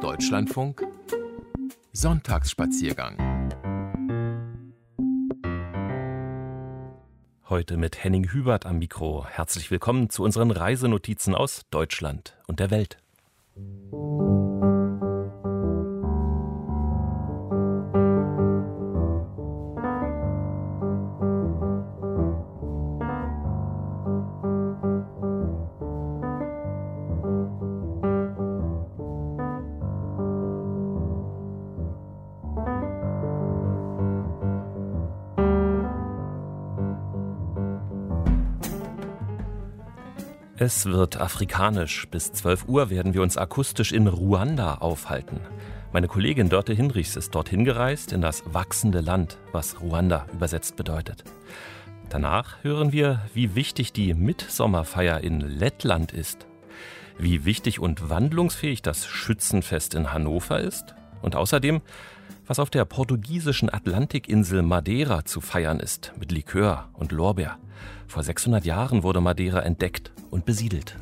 Deutschlandfunk Sonntagsspaziergang. Heute mit Henning Hubert am Mikro. Herzlich willkommen zu unseren Reisenotizen aus Deutschland und der Welt. Es wird afrikanisch. Bis 12 Uhr werden wir uns akustisch in Ruanda aufhalten. Meine Kollegin Dörte Hinrichs ist dorthin gereist, in das wachsende Land, was Ruanda übersetzt bedeutet. Danach hören wir, wie wichtig die Mitsommerfeier in Lettland ist, wie wichtig und wandlungsfähig das Schützenfest in Hannover ist und außerdem, was auf der portugiesischen Atlantikinsel Madeira zu feiern ist mit Likör und Lorbeer. Vor 600 Jahren wurde Madeira entdeckt und besiedelt.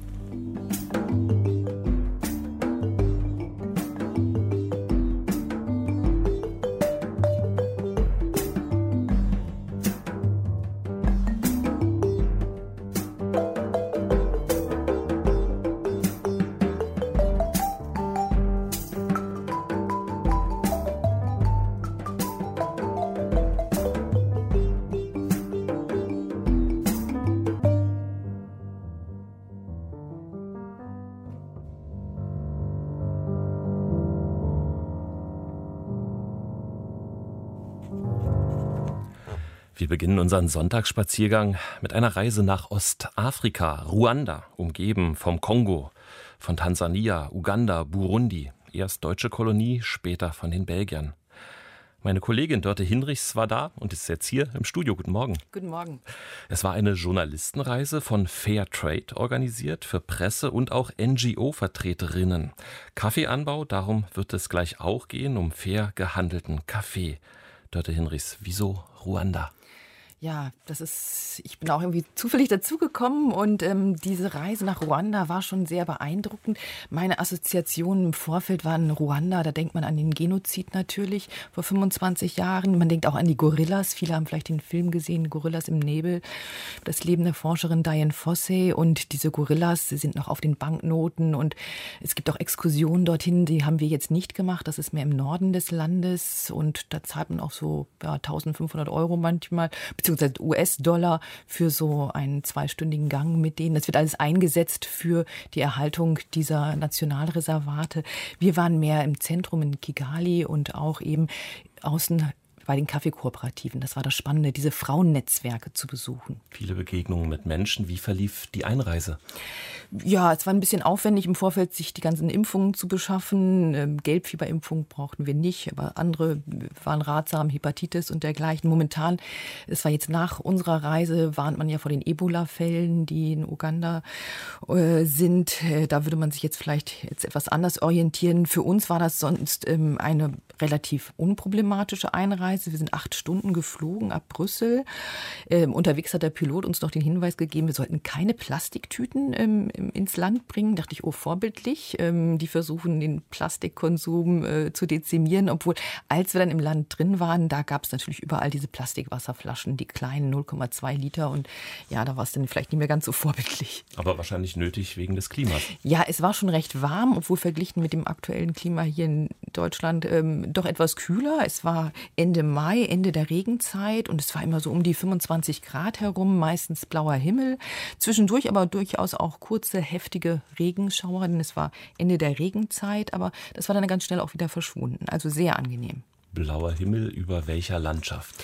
Wir beginnen unseren Sonntagsspaziergang mit einer Reise nach Ostafrika, Ruanda, umgeben vom Kongo, von Tansania, Uganda, Burundi, erst deutsche Kolonie, später von den Belgiern. Meine Kollegin Dörte Hinrichs war da und ist jetzt hier im Studio. Guten Morgen. Guten Morgen. Es war eine Journalistenreise von Fair Trade organisiert für Presse und auch NGO-Vertreterinnen. Kaffeeanbau, darum wird es gleich auch gehen, um fair gehandelten Kaffee. Dörte Hinrichs, wieso Ruanda? Ja, das ist, ich bin auch irgendwie zufällig dazugekommen und ähm, diese Reise nach Ruanda war schon sehr beeindruckend. Meine Assoziationen im Vorfeld waren Ruanda, da denkt man an den Genozid natürlich vor 25 Jahren. Man denkt auch an die Gorillas. Viele haben vielleicht den Film gesehen, Gorillas im Nebel. Das Leben der Forscherin Diane Fossey und diese Gorillas sind noch auf den Banknoten und es gibt auch Exkursionen dorthin, die haben wir jetzt nicht gemacht. Das ist mehr im Norden des Landes und da zahlt man auch so ja, 1500 Euro manchmal beziehungsweise US-Dollar für so einen zweistündigen Gang mit denen. Das wird alles eingesetzt für die Erhaltung dieser Nationalreservate. Wir waren mehr im Zentrum in Kigali und auch eben außen bei den Kaffeekooperativen. Das war das Spannende, diese Frauennetzwerke zu besuchen. Viele Begegnungen mit Menschen. Wie verlief die Einreise? Ja, es war ein bisschen aufwendig im Vorfeld, sich die ganzen Impfungen zu beschaffen. Ähm, Gelbfieberimpfung brauchten wir nicht, aber andere waren ratsam, Hepatitis und dergleichen. Momentan, es war jetzt nach unserer Reise, warnt man ja vor den Ebola-Fällen, die in Uganda äh, sind. Äh, da würde man sich jetzt vielleicht jetzt etwas anders orientieren. Für uns war das sonst ähm, eine relativ unproblematische Einreise. Wir sind acht Stunden geflogen ab Brüssel. Ähm, unterwegs hat der Pilot uns noch den Hinweis gegeben, wir sollten keine Plastiktüten ähm, ins Land bringen. Dachte ich, oh, vorbildlich. Ähm, die versuchen, den Plastikkonsum äh, zu dezimieren. Obwohl, als wir dann im Land drin waren, da gab es natürlich überall diese Plastikwasserflaschen, die kleinen 0,2 Liter. Und ja, da war es dann vielleicht nicht mehr ganz so vorbildlich. Aber wahrscheinlich nötig wegen des Klimas. Ja, es war schon recht warm, obwohl verglichen mit dem aktuellen Klima hier in Deutschland ähm, doch etwas kühler. Es war Ende Mai, Ende der Regenzeit und es war immer so um die 25 Grad herum, meistens blauer Himmel. Zwischendurch aber durchaus auch kurze, heftige Regenschauer, denn es war Ende der Regenzeit, aber das war dann ganz schnell auch wieder verschwunden. Also sehr angenehm. Blauer Himmel über welcher Landschaft?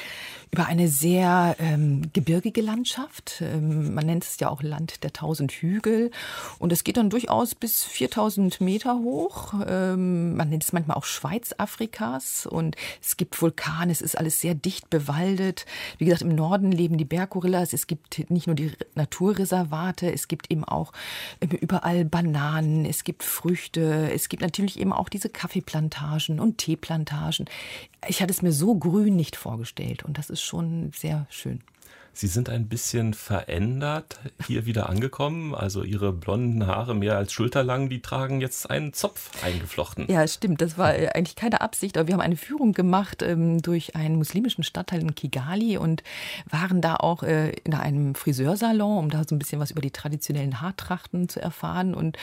Über eine sehr ähm, gebirgige Landschaft. Ähm, man nennt es ja auch Land der tausend Hügel. Und es geht dann durchaus bis 4000 Meter hoch. Ähm, man nennt es manchmal auch Schweiz Afrikas. Und es gibt Vulkane, es ist alles sehr dicht bewaldet. Wie gesagt, im Norden leben die Berggorillas. Es gibt nicht nur die Naturreservate, es gibt eben auch überall Bananen, es gibt Früchte, es gibt natürlich eben auch diese Kaffeeplantagen und Teeplantagen. Ich hatte es mir so grün nicht vorgestellt und das ist schon sehr schön. Sie sind ein bisschen verändert hier wieder angekommen. Also Ihre blonden Haare mehr als schulterlang, die tragen jetzt einen Zopf eingeflochten. Ja, stimmt. Das war äh, eigentlich keine Absicht, aber wir haben eine Führung gemacht ähm, durch einen muslimischen Stadtteil in Kigali und waren da auch äh, in einem Friseursalon, um da so ein bisschen was über die traditionellen Haartrachten zu erfahren. Und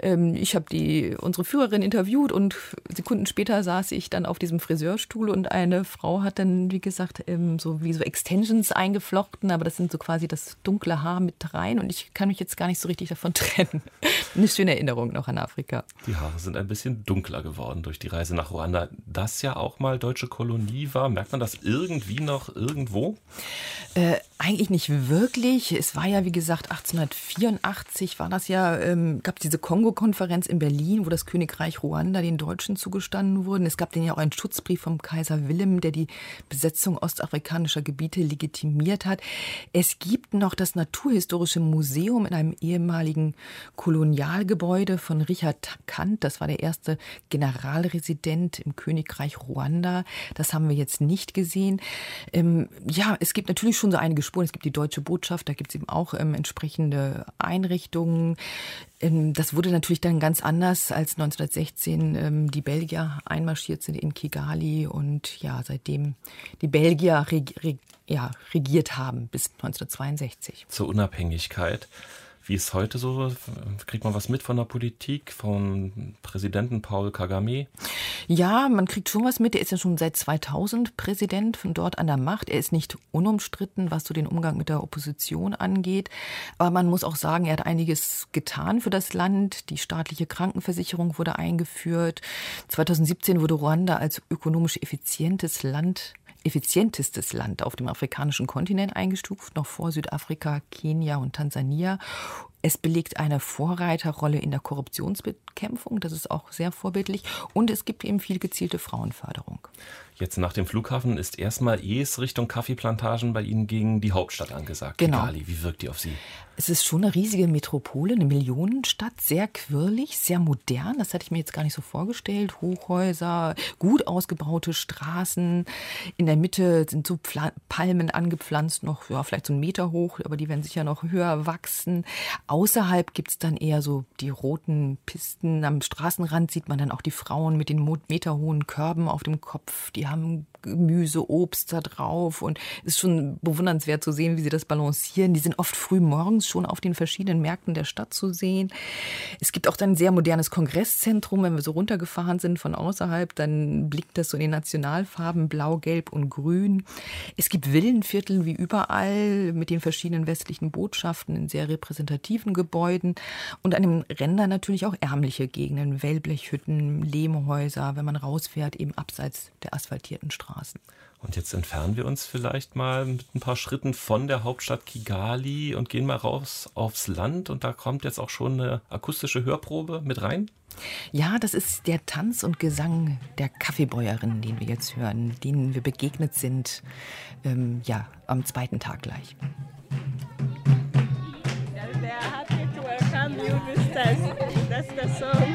ähm, ich habe unsere Führerin interviewt und Sekunden später saß ich dann auf diesem Friseurstuhl und eine Frau hat dann, wie gesagt, ähm, so wie so Extensions eingeflochten geflochten, aber das sind so quasi das dunkle Haar mit rein und ich kann mich jetzt gar nicht so richtig davon trennen. Eine schöne Erinnerung noch an Afrika. Die Haare sind ein bisschen dunkler geworden durch die Reise nach Ruanda. Das ja auch mal deutsche Kolonie war. Merkt man das irgendwie noch irgendwo? Äh, eigentlich nicht wirklich. Es war ja, wie gesagt, 1884 war das ja, ähm, gab diese Kongo-Konferenz in Berlin, wo das Königreich Ruanda den Deutschen zugestanden wurde. Es gab den ja auch einen Schutzbrief vom Kaiser Willem, der die Besetzung ostafrikanischer Gebiete legitimiert hat. Es gibt noch das Naturhistorische Museum in einem ehemaligen Kolonialgebäude von Richard Kant. Das war der erste Generalresident im Königreich Ruanda. Das haben wir jetzt nicht gesehen. Ähm, ja, es gibt natürlich schon so einige Spuren. Es gibt die deutsche Botschaft, da gibt es eben auch ähm, entsprechende Einrichtungen. Ähm, das wurde natürlich dann ganz anders, als 1916 ähm, die Belgier einmarschiert sind in Kigali und ja, seitdem die Belgier regiert haben bis 1962. Zur Unabhängigkeit. Wie ist heute so? Kriegt man was mit von der Politik, von Präsidenten Paul Kagame? Ja, man kriegt schon was mit. Er ist ja schon seit 2000 Präsident von dort an der Macht. Er ist nicht unumstritten, was so den Umgang mit der Opposition angeht. Aber man muss auch sagen, er hat einiges getan für das Land. Die staatliche Krankenversicherung wurde eingeführt. 2017 wurde Ruanda als ökonomisch effizientes Land effizientestes Land auf dem afrikanischen Kontinent eingestuft, noch vor Südafrika, Kenia und Tansania. Es belegt eine Vorreiterrolle in der Korruptionsbekämpfung, das ist auch sehr vorbildlich. Und es gibt eben viel gezielte Frauenförderung. Jetzt nach dem Flughafen ist erstmal, es Richtung Kaffeeplantagen bei Ihnen ging, die Hauptstadt angesagt. Genau. Kigali. Wie wirkt die auf Sie? Es ist schon eine riesige Metropole, eine Millionenstadt, sehr quirlig, sehr modern. Das hatte ich mir jetzt gar nicht so vorgestellt. Hochhäuser, gut ausgebaute Straßen. In der Mitte sind so Pfla Palmen angepflanzt, noch ja, vielleicht so einen Meter hoch, aber die werden sicher noch höher wachsen. Außerhalb gibt es dann eher so die roten Pisten. Am Straßenrand sieht man dann auch die Frauen mit den meterhohen Körben auf dem Kopf. Die haben Gemüse, Obst da drauf und es ist schon bewundernswert zu sehen, wie sie das balancieren. Die sind oft früh morgens schon auf den verschiedenen Märkten der Stadt zu sehen. Es gibt auch dann ein sehr modernes Kongresszentrum. Wenn wir so runtergefahren sind von außerhalb, dann blickt das so in den Nationalfarben Blau, Gelb und Grün. Es gibt Villenviertel wie überall mit den verschiedenen westlichen Botschaften in sehr repräsentativen Gebäuden und an den Rändern natürlich auch ärmliche Gegenden, Wellblechhütten, Lehmhäuser, wenn man rausfährt, eben abseits der asphaltierten Straßen. Und jetzt entfernen wir uns vielleicht mal mit ein paar Schritten von der Hauptstadt Kigali und gehen mal raus aufs Land. Und da kommt jetzt auch schon eine akustische Hörprobe mit rein. Ja, das ist der Tanz und Gesang der Kaffeebäuerin, den wir jetzt hören, denen wir begegnet sind, ähm, ja, am zweiten Tag gleich. That's the song.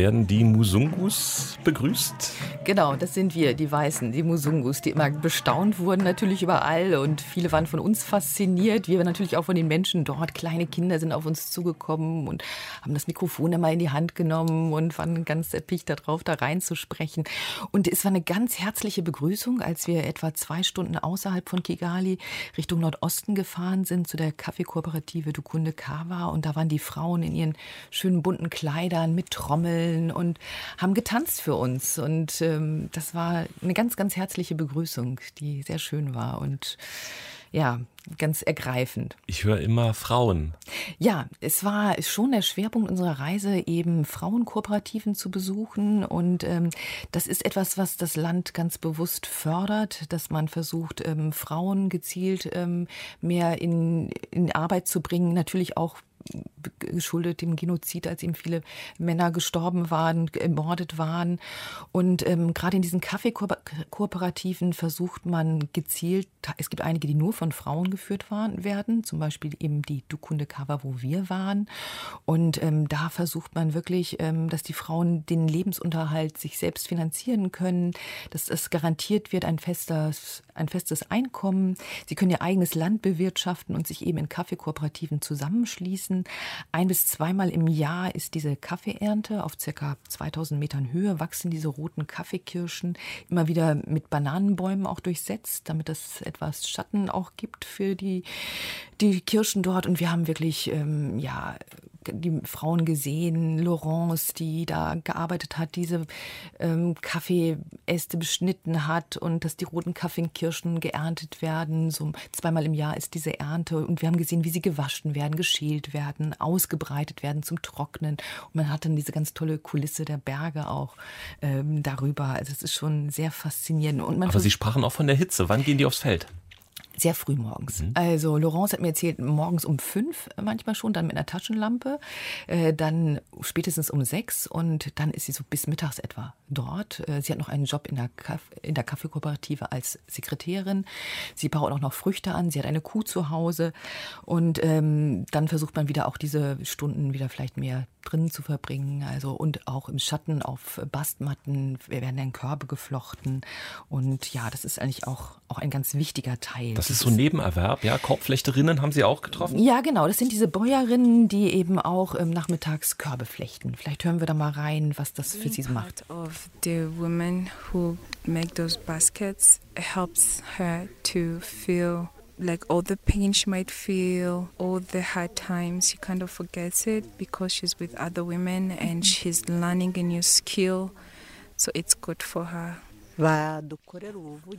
Werden die Musungus begrüßt. Genau, das sind wir, die Weißen, die Musungus, die immer bestaunt wurden natürlich überall und viele waren von uns fasziniert. Wir waren natürlich auch von den Menschen dort. Kleine Kinder sind auf uns zugekommen und haben das Mikrofon immer in die Hand genommen und waren ganz erpicht darauf, da reinzusprechen. Und es war eine ganz herzliche Begrüßung, als wir etwa zwei Stunden außerhalb von Kigali Richtung Nordosten gefahren sind zu der Kaffeekooperative Dukunde Kawa und da waren die Frauen in ihren schönen bunten Kleidern mit Trommeln und haben getanzt für uns und ähm, das war eine ganz, ganz herzliche Begrüßung, die sehr schön war und ja, ganz ergreifend. Ich höre immer Frauen. Ja, es war schon der Schwerpunkt unserer Reise, eben Frauenkooperativen zu besuchen. Und ähm, das ist etwas, was das Land ganz bewusst fördert, dass man versucht, ähm, Frauen gezielt ähm, mehr in, in Arbeit zu bringen. Natürlich auch geschuldet dem Genozid, als eben viele Männer gestorben waren, ermordet waren. Und ähm, gerade in diesen Kaffeekooperativen versucht man gezielt, es gibt einige, die nur von Frauen geführt waren, werden, zum Beispiel eben die Dukunde Kava, wo wir waren. Und ähm, da versucht man wirklich, ähm, dass die Frauen den Lebensunterhalt sich selbst finanzieren können, dass es garantiert wird, ein festes, ein festes Einkommen. Sie können ihr eigenes Land bewirtschaften und sich eben in Kaffeekooperativen zusammenschließen. Ein bis zweimal im Jahr ist diese Kaffeeernte. Auf circa 2000 Metern Höhe wachsen diese roten Kaffeekirschen immer wieder mit Bananenbäumen auch durchsetzt, damit es etwas Schatten auch gibt für die, die Kirschen dort. Und wir haben wirklich, ähm, ja, die Frauen gesehen, Laurence, die da gearbeitet hat, diese ähm, Kaffeeäste beschnitten hat und dass die roten Kaffeekirschen geerntet werden. So zweimal im Jahr ist diese Ernte und wir haben gesehen, wie sie gewaschen werden, geschält werden, ausgebreitet werden zum Trocknen. Und man hat dann diese ganz tolle Kulisse der Berge auch ähm, darüber. Also es ist schon sehr faszinierend. Und Aber Sie sprachen auch von der Hitze. Wann gehen die aufs Feld? Sehr früh morgens. Mhm. Also Laurence hat mir erzählt, morgens um fünf manchmal schon, dann mit einer Taschenlampe, äh, dann spätestens um sechs und dann ist sie so bis mittags etwa dort. Äh, sie hat noch einen Job in der, Kaff in der Kaffeekooperative als Sekretärin. Sie baut auch noch Früchte an. Sie hat eine Kuh zu Hause und ähm, dann versucht man wieder auch diese Stunden wieder vielleicht mehr drinnen zu verbringen. Also und auch im Schatten auf Bastmatten wir werden dann Körbe geflochten und ja, das ist eigentlich auch auch ein ganz wichtiger Teil. Das ist so ein Nebenerwerb, ja. Korbflechterinnen haben Sie auch getroffen? Ja, genau. Das sind diese Bäuerinnen, die eben auch ähm, nachmittags Körbe flechten. Vielleicht hören wir da mal rein, was das für sie macht. Of the women who make those baskets helps her to feel like all the pain she might feel, all the hard times, she kind of forgets it because she's with other women and she's learning a new skill. So it's good for her.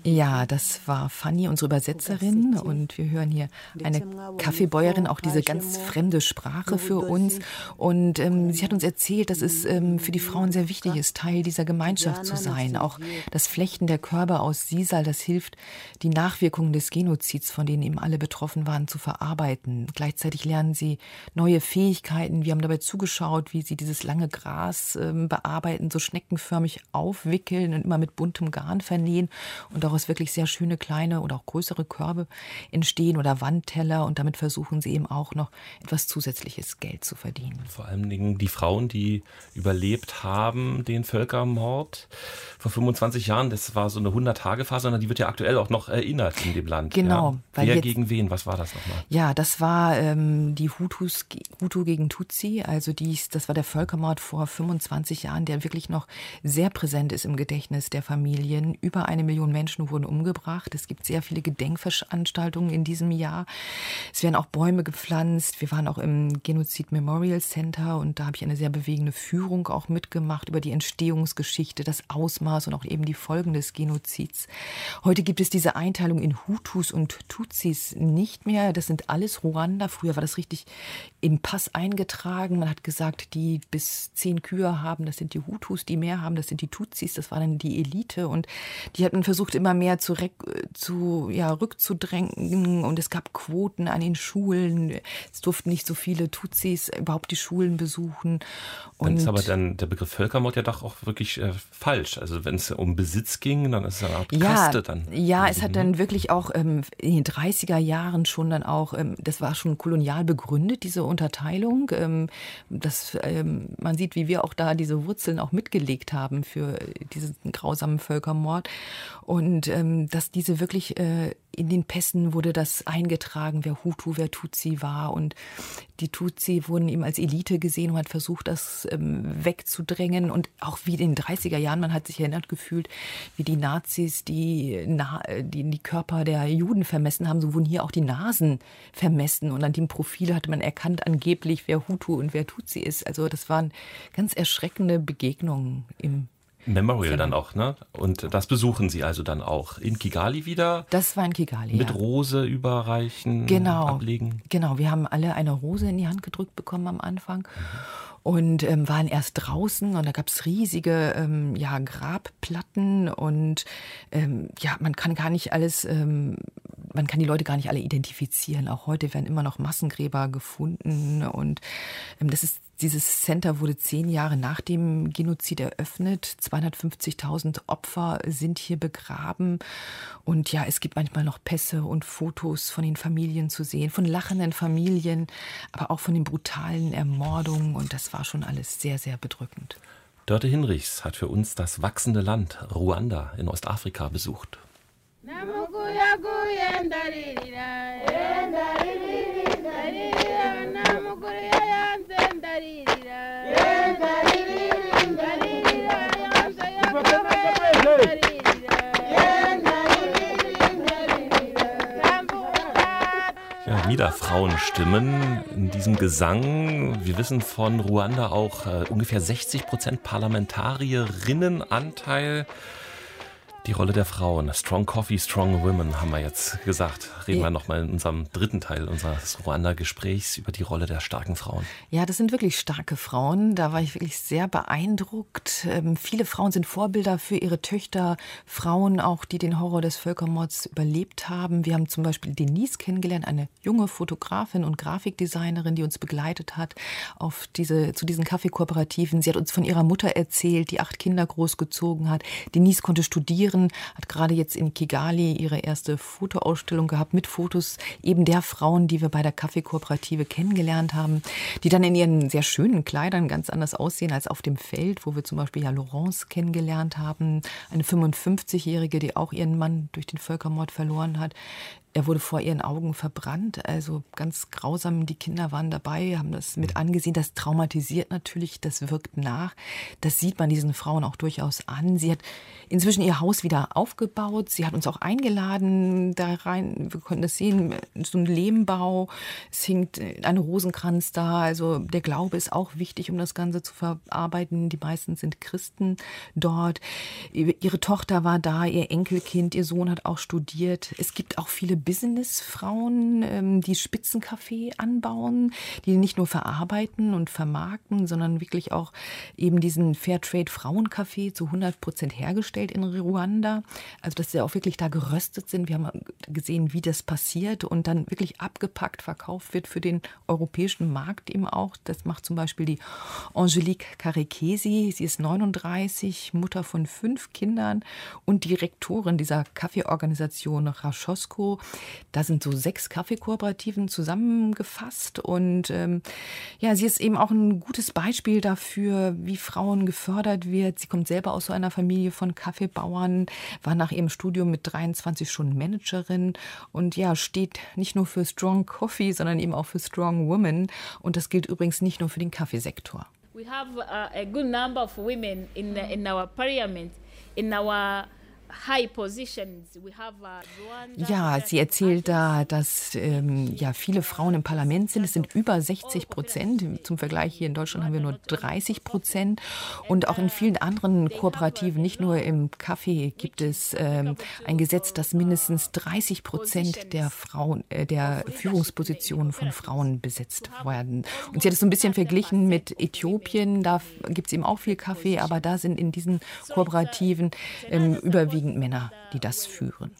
Ja, das war Fanny, unsere Übersetzerin. Und wir hören hier eine Kaffeebäuerin, auch diese ganz fremde Sprache für uns. Und ähm, sie hat uns erzählt, dass es ähm, für die Frauen sehr wichtig ist, Teil dieser Gemeinschaft zu sein. Auch das Flechten der Körper aus Sisal, das hilft, die Nachwirkungen des Genozids, von denen eben alle betroffen waren, zu verarbeiten. Gleichzeitig lernen sie neue Fähigkeiten. Wir haben dabei zugeschaut, wie sie dieses lange Gras ähm, bearbeiten, so schneckenförmig aufwickeln und immer mit buntem Garn vernähen und daraus wirklich sehr schöne kleine oder auch größere Körbe entstehen oder Wandteller und damit versuchen sie eben auch noch etwas zusätzliches Geld zu verdienen. Vor allen Dingen die Frauen, die überlebt haben, den Völkermord vor 25 Jahren, das war so eine 100-Tage-Phase, sondern die wird ja aktuell auch noch erinnert in dem Land. Genau. Ja. Wer jetzt, gegen wen? Was war das nochmal? Ja, das war ähm, die Hutus, Hutu gegen Tutsi, also dies, das war der Völkermord vor 25 Jahren, der wirklich noch sehr präsent ist im Gedächtnis der Familie. Familien. Über eine Million Menschen wurden umgebracht. Es gibt sehr viele Gedenkveranstaltungen in diesem Jahr. Es werden auch Bäume gepflanzt. Wir waren auch im Genozid Memorial Center und da habe ich eine sehr bewegende Führung auch mitgemacht über die Entstehungsgeschichte, das Ausmaß und auch eben die Folgen des Genozids. Heute gibt es diese Einteilung in Hutus und Tutsis nicht mehr. Das sind alles Ruanda. Früher war das richtig im Pass eingetragen. Man hat gesagt, die bis zehn Kühe haben, das sind die Hutus, die mehr haben, das sind die Tutsis. Das war dann die Elite. Elite und die hatten versucht, immer mehr zu, zu ja, rückzudrängen und es gab Quoten an den Schulen. Es durften nicht so viele Tutsis überhaupt die Schulen besuchen. Und dann ist aber dann der Begriff Völkermord ja doch auch wirklich äh, falsch. Also wenn es um Besitz ging, dann ist es eine Art Kaste ja, dann. Ja, es hat dann wirklich auch ähm, in den 30er Jahren schon dann auch, ähm, das war schon kolonial begründet, diese Unterteilung. Ähm, das, ähm, man sieht, wie wir auch da diese Wurzeln auch mitgelegt haben für diesen grausamen Völkermord. Und ähm, dass diese wirklich äh, in den Pässen wurde das eingetragen, wer Hutu, wer Tutsi war. Und die Tutsi wurden eben als Elite gesehen und hat versucht, das ähm, wegzudrängen. Und auch wie in den 30er Jahren, man hat sich erinnert gefühlt, wie die Nazis die, Na die, die Körper der Juden vermessen haben. So wurden hier auch die Nasen vermessen. Und an dem Profil hatte man erkannt angeblich, wer Hutu und wer Tutsi ist. Also das waren ganz erschreckende Begegnungen im Memorial dann auch, ne? Und das besuchen Sie also dann auch in Kigali wieder? Das war in Kigali. Mit ja. Rose überreichen, genau, ablegen? Genau, wir haben alle eine Rose in die Hand gedrückt bekommen am Anfang. Mhm. Und ähm, waren erst draußen und da gab es riesige ähm, ja, Grabplatten und ähm, ja, man kann gar nicht alles ähm, man kann die Leute gar nicht alle identifizieren. Auch heute werden immer noch Massengräber gefunden und ähm, das ist dieses Center wurde zehn Jahre nach dem Genozid eröffnet. 250.000 Opfer sind hier begraben. Und ja, es gibt manchmal noch Pässe und Fotos von den Familien zu sehen, von lachenden Familien, aber auch von den brutalen Ermordungen. Und das war schon alles sehr, sehr bedrückend. Dörte Hinrichs hat für uns das wachsende Land Ruanda in Ostafrika besucht. Ja, wieder Frauenstimmen in diesem Gesang. Wir wissen von Ruanda auch äh, ungefähr 60 Prozent Parlamentarierinnenanteil. Die Rolle der Frauen. Strong Coffee, Strong Women haben wir jetzt gesagt. Reden ja. wir nochmal in unserem dritten Teil unseres Ruanda-Gesprächs über die Rolle der starken Frauen. Ja, das sind wirklich starke Frauen. Da war ich wirklich sehr beeindruckt. Ähm, viele Frauen sind Vorbilder für ihre Töchter. Frauen auch, die den Horror des Völkermords überlebt haben. Wir haben zum Beispiel Denise kennengelernt, eine junge Fotografin und Grafikdesignerin, die uns begleitet hat auf diese, zu diesen Kaffeekooperativen. Sie hat uns von ihrer Mutter erzählt, die acht Kinder großgezogen hat. Denise konnte studieren studieren, hat gerade jetzt in Kigali ihre erste Fotoausstellung gehabt mit Fotos eben der Frauen, die wir bei der Kaffeekooperative kennengelernt haben, die dann in ihren sehr schönen Kleidern ganz anders aussehen als auf dem Feld, wo wir zum Beispiel ja Laurence kennengelernt haben, eine 55-Jährige, die auch ihren Mann durch den Völkermord verloren hat. Er wurde vor ihren Augen verbrannt, also ganz grausam. Die Kinder waren dabei, haben das mit angesehen. Das traumatisiert natürlich, das wirkt nach. Das sieht man diesen Frauen auch durchaus an. Sie hat inzwischen ihr Haus wieder aufgebaut. Sie hat uns auch eingeladen da rein. Wir konnten das sehen, so ein Lehmbau. Es hängt ein Rosenkranz da. Also der Glaube ist auch wichtig, um das Ganze zu verarbeiten. Die meisten sind Christen dort. Ihre Tochter war da, ihr Enkelkind, ihr Sohn hat auch studiert. Es gibt auch viele Businessfrauen, ähm, die Spitzenkaffee anbauen, die nicht nur verarbeiten und vermarkten, sondern wirklich auch eben diesen Fairtrade Frauenkaffee zu 100 Prozent hergestellt in Ruanda. Also dass sie auch wirklich da geröstet sind. Wir haben gesehen, wie das passiert und dann wirklich abgepackt verkauft wird für den europäischen Markt eben auch. Das macht zum Beispiel die Angelique Karekesi. Sie ist 39, Mutter von fünf Kindern und Direktorin dieser Kaffeeorganisation Raschosko. Da sind so sechs Kaffeekooperativen zusammengefasst und ähm, ja, sie ist eben auch ein gutes Beispiel dafür, wie Frauen gefördert wird. Sie kommt selber aus so einer Familie von Kaffeebauern, war nach ihrem Studium mit 23 schon Managerin und ja, steht nicht nur für Strong Coffee, sondern eben auch für Strong Women und das gilt übrigens nicht nur für den Kaffeesektor. We have a, a good number of women in, in our parliament, in our Ja, sie erzählt da, dass ähm, ja, viele Frauen im Parlament sind. Es sind über 60 Prozent. Zum Vergleich hier in Deutschland haben wir nur 30 Prozent. Und auch in vielen anderen Kooperativen, nicht nur im Kaffee, gibt es ähm, ein Gesetz, dass mindestens 30 Prozent der Frauen, äh, der Führungspositionen von Frauen besetzt werden. Und sie hat es so ein bisschen verglichen mit Äthiopien. Da gibt es eben auch viel Kaffee, aber da sind in diesen Kooperativen ähm, überwiegend Männer, die das führen.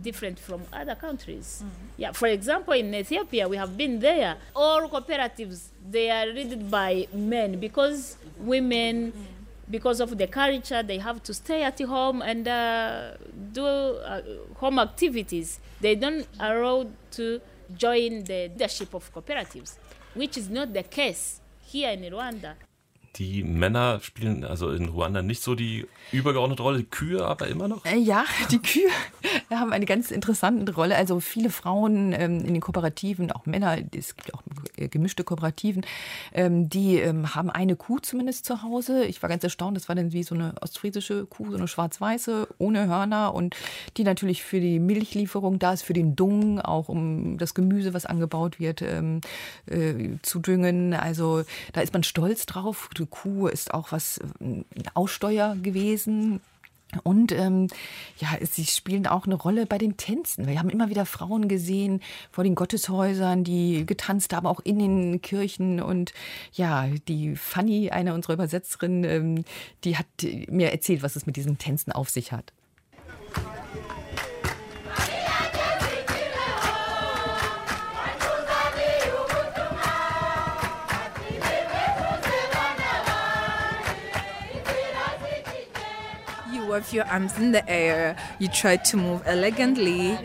different from other countries. Mm. Yeah, for example, in Ethiopia, we have been there. All cooperatives they are led by men because women, because of the culture, they have to stay at home and uh, do uh, home activities. They don't allow to join the leadership of cooperatives, which is not the case here in Rwanda. Die Männer spielen also in Ruanda nicht so die übergeordnete Rolle, die Kühe aber immer noch? Äh, ja, die Kühe haben eine ganz interessante Rolle. Also viele Frauen ähm, in den Kooperativen, auch Männer, es gibt auch äh, gemischte Kooperativen, ähm, die ähm, haben eine Kuh zumindest zu Hause. Ich war ganz erstaunt, das war dann wie so eine ostfriesische Kuh, so eine schwarz-weiße, ohne Hörner und die natürlich für die Milchlieferung da ist, für den Dung, auch um das Gemüse, was angebaut wird, ähm, äh, zu düngen. Also da ist man stolz drauf. Du Kuh ist auch was äh, Aussteuer gewesen. Und ähm, ja, sie spielen auch eine Rolle bei den Tänzen. Wir haben immer wieder Frauen gesehen vor den Gotteshäusern, die getanzt haben, auch in den Kirchen. Und ja, die Fanny, eine unserer Übersetzerinnen, ähm, die hat mir erzählt, was es mit diesen Tänzen auf sich hat. Wave your arms in the air. You try to move elegantly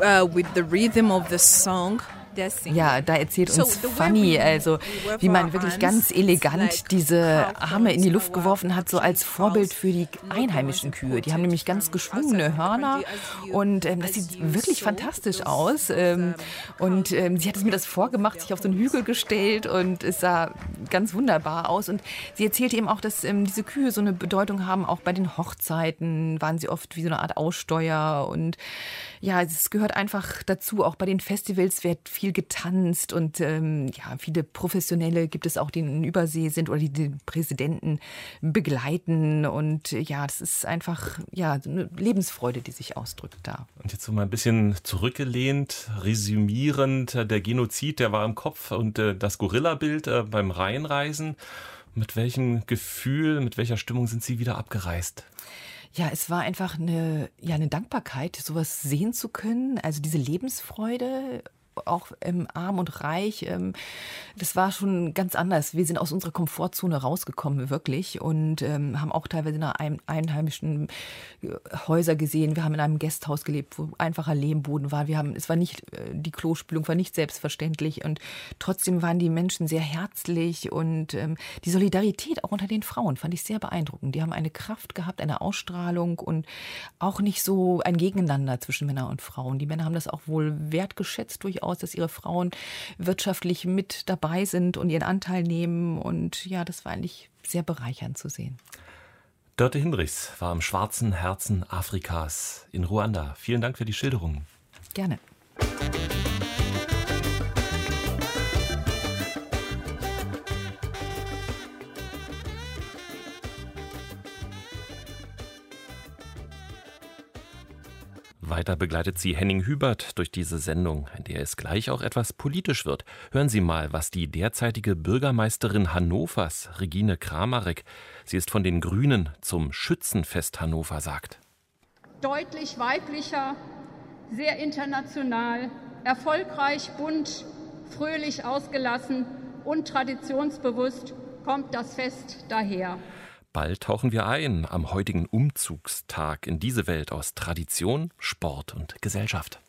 uh, with the rhythm of the song. Ja, da erzählt uns Fanny, also wie man wirklich ganz elegant diese Arme in die Luft geworfen hat, so als Vorbild für die einheimischen Kühe. Die haben nämlich ganz geschwungene Hörner und ähm, das sieht wirklich fantastisch aus. Ähm, und ähm, sie hat es mir das vorgemacht, sich auf so einen Hügel gestellt und es sah ganz wunderbar aus. Und sie erzählt eben auch, dass ähm, diese Kühe so eine Bedeutung haben, auch bei den Hochzeiten waren sie oft wie so eine Art Aussteuer und ja, es gehört einfach dazu. Auch bei den Festivals wird viel getanzt und ähm, ja, viele Professionelle gibt es auch, die in Übersee sind oder die den Präsidenten begleiten. Und ja, das ist einfach ja, eine Lebensfreude, die sich ausdrückt da. Und jetzt so mal ein bisschen zurückgelehnt, resümierend, der Genozid, der war im Kopf und äh, das Gorillabild äh, beim Rheinreisen. Mit welchem Gefühl, mit welcher Stimmung sind Sie wieder abgereist? Ja, es war einfach eine, ja, eine Dankbarkeit, sowas sehen zu können. Also diese Lebensfreude auch ähm, arm und reich, ähm, das war schon ganz anders. Wir sind aus unserer Komfortzone rausgekommen, wirklich, und ähm, haben auch teilweise in einem einheimischen äh, Häuser gesehen. Wir haben in einem Gasthaus gelebt, wo einfacher Lehmboden war. Wir haben, es war nicht, äh, die Klospülung war nicht selbstverständlich und trotzdem waren die Menschen sehr herzlich und ähm, die Solidarität auch unter den Frauen fand ich sehr beeindruckend. Die haben eine Kraft gehabt, eine Ausstrahlung und auch nicht so ein Gegeneinander zwischen Männern und Frauen. Die Männer haben das auch wohl wertgeschätzt durchaus aus, dass ihre Frauen wirtschaftlich mit dabei sind und ihren Anteil nehmen. Und ja, das war eigentlich sehr bereichernd zu sehen. Dörte Hinrichs war am schwarzen Herzen Afrikas in Ruanda. Vielen Dank für die Schilderung. Gerne. Weiter begleitet sie Henning Hubert durch diese Sendung, in der es gleich auch etwas politisch wird. Hören Sie mal, was die derzeitige Bürgermeisterin Hannovers, Regine Kramarek, sie ist von den Grünen zum Schützenfest Hannover sagt. Deutlich weiblicher, sehr international, erfolgreich, bunt, fröhlich ausgelassen und traditionsbewusst kommt das Fest daher. Bald tauchen wir ein am heutigen Umzugstag in diese Welt aus Tradition, Sport und Gesellschaft.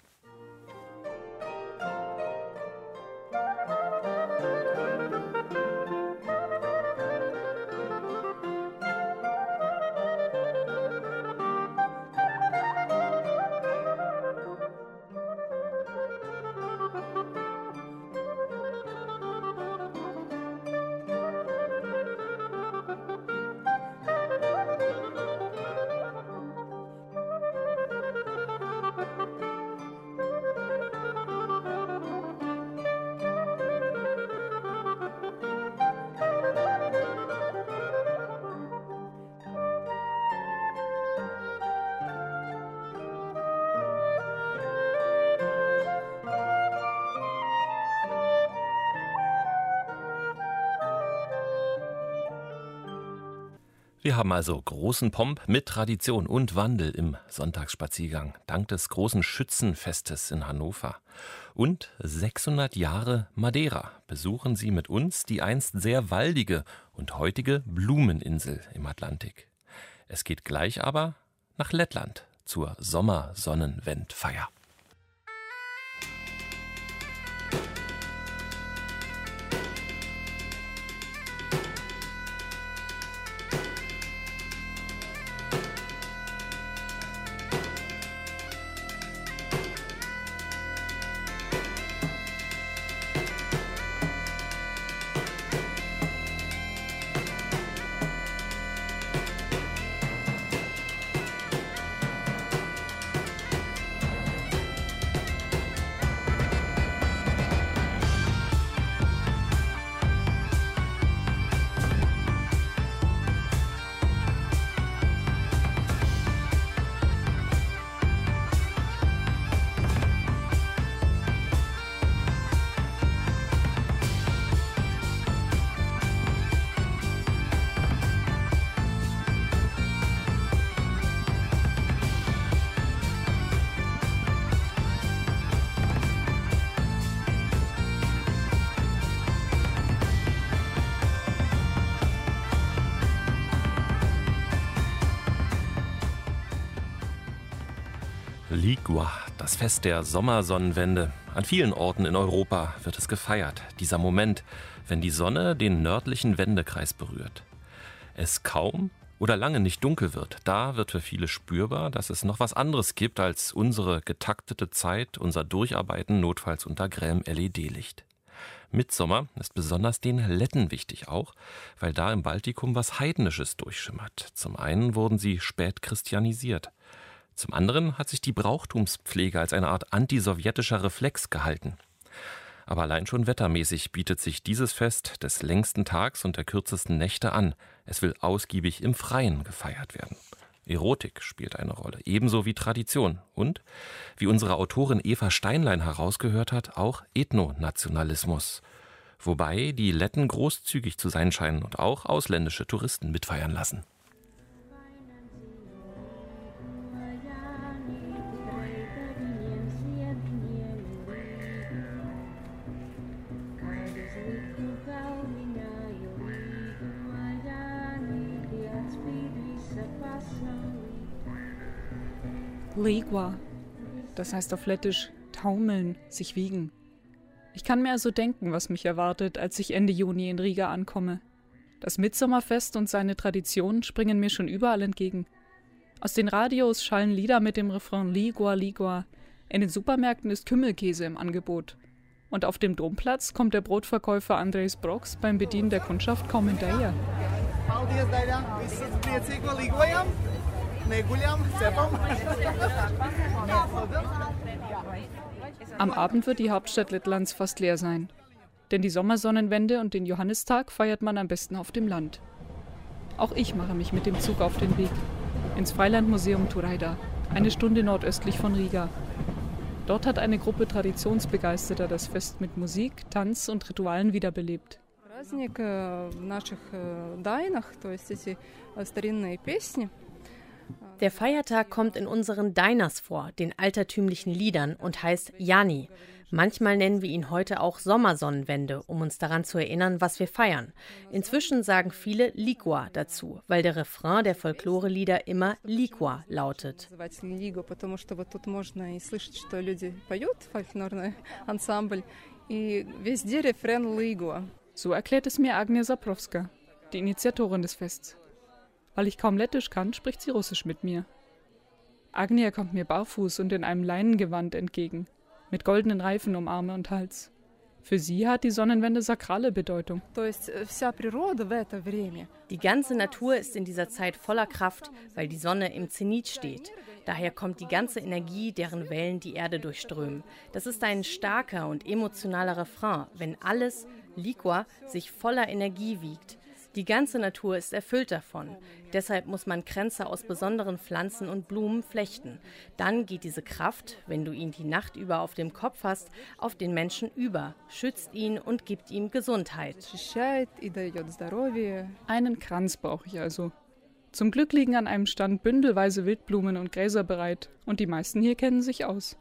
Wir haben also großen Pomp mit Tradition und Wandel im Sonntagsspaziergang, dank des großen Schützenfestes in Hannover. Und 600 Jahre Madeira besuchen Sie mit uns die einst sehr waldige und heutige Blumeninsel im Atlantik. Es geht gleich aber nach Lettland zur Sommersonnenwendfeier. Ligua, das Fest der Sommersonnenwende. An vielen Orten in Europa wird es gefeiert. Dieser Moment, wenn die Sonne den nördlichen Wendekreis berührt. Es kaum oder lange nicht dunkel wird, da wird für viele spürbar, dass es noch was anderes gibt als unsere getaktete Zeit, unser Durcharbeiten notfalls unter grellem LED-Licht. Mitsommer ist besonders den Letten wichtig auch, weil da im Baltikum was Heidnisches durchschimmert. Zum einen wurden sie spät christianisiert. Zum anderen hat sich die Brauchtumspflege als eine Art antisowjetischer Reflex gehalten. Aber allein schon wettermäßig bietet sich dieses Fest des längsten Tags und der kürzesten Nächte an. Es will ausgiebig im Freien gefeiert werden. Erotik spielt eine Rolle, ebenso wie Tradition und, wie unsere Autorin Eva Steinlein herausgehört hat, auch Ethnonationalismus. Wobei die Letten großzügig zu sein scheinen und auch ausländische Touristen mitfeiern lassen. Ligua, das heißt auf Lettisch taumeln, sich wiegen. Ich kann mir also denken, was mich erwartet, als ich Ende Juni in Riga ankomme. Das Mitsommerfest und seine Traditionen springen mir schon überall entgegen. Aus den Radios schallen Lieder mit dem Refrain Ligua, Ligua. In den Supermärkten ist Kümmelkäse im Angebot. Und auf dem Domplatz kommt der Brotverkäufer Andres Brox beim Bedienen der Kundschaft kaum hinterher. Am Abend wird die Hauptstadt Lettlands fast leer sein. Denn die Sommersonnenwende und den Johannistag feiert man am besten auf dem Land. Auch ich mache mich mit dem Zug auf den Weg ins Freilandmuseum Turaida, eine Stunde nordöstlich von Riga. Dort hat eine Gruppe Traditionsbegeisterter das Fest mit Musik, Tanz und Ritualen wiederbelebt. Праздник в наших дайнах, то есть эти старинные песни, der Feiertag kommt in unseren Diners vor, den altertümlichen Liedern, und heißt Jani. Manchmal nennen wir ihn heute auch Sommersonnenwende, um uns daran zu erinnern, was wir feiern. Inzwischen sagen viele Liqua dazu, weil der Refrain der Folklore-Lieder immer Liqua lautet. So erklärt es mir Agnes Saprowska, die Initiatorin des Fests. Weil ich kaum Lettisch kann, spricht sie Russisch mit mir. Agnia kommt mir barfuß und in einem Leinengewand entgegen, mit goldenen Reifen um Arme und Hals. Für sie hat die Sonnenwende sakrale Bedeutung. Э, die ganze Natur ist in dieser Zeit voller Kraft, weil die Sonne im Zenit steht. Daher kommt die ganze Energie, deren Wellen die Erde durchströmen. Das ist ein starker und emotionaler Refrain, wenn alles, Liqua, sich voller Energie wiegt. Die ganze Natur ist erfüllt davon. Deshalb muss man Kränze aus besonderen Pflanzen und Blumen flechten. Dann geht diese Kraft, wenn du ihn die Nacht über auf dem Kopf hast, auf den Menschen über, schützt ihn und gibt ihm Gesundheit. Einen Kranz brauche ich also. Zum Glück liegen an einem Stand bündelweise Wildblumen und Gräser bereit und die meisten hier kennen sich aus.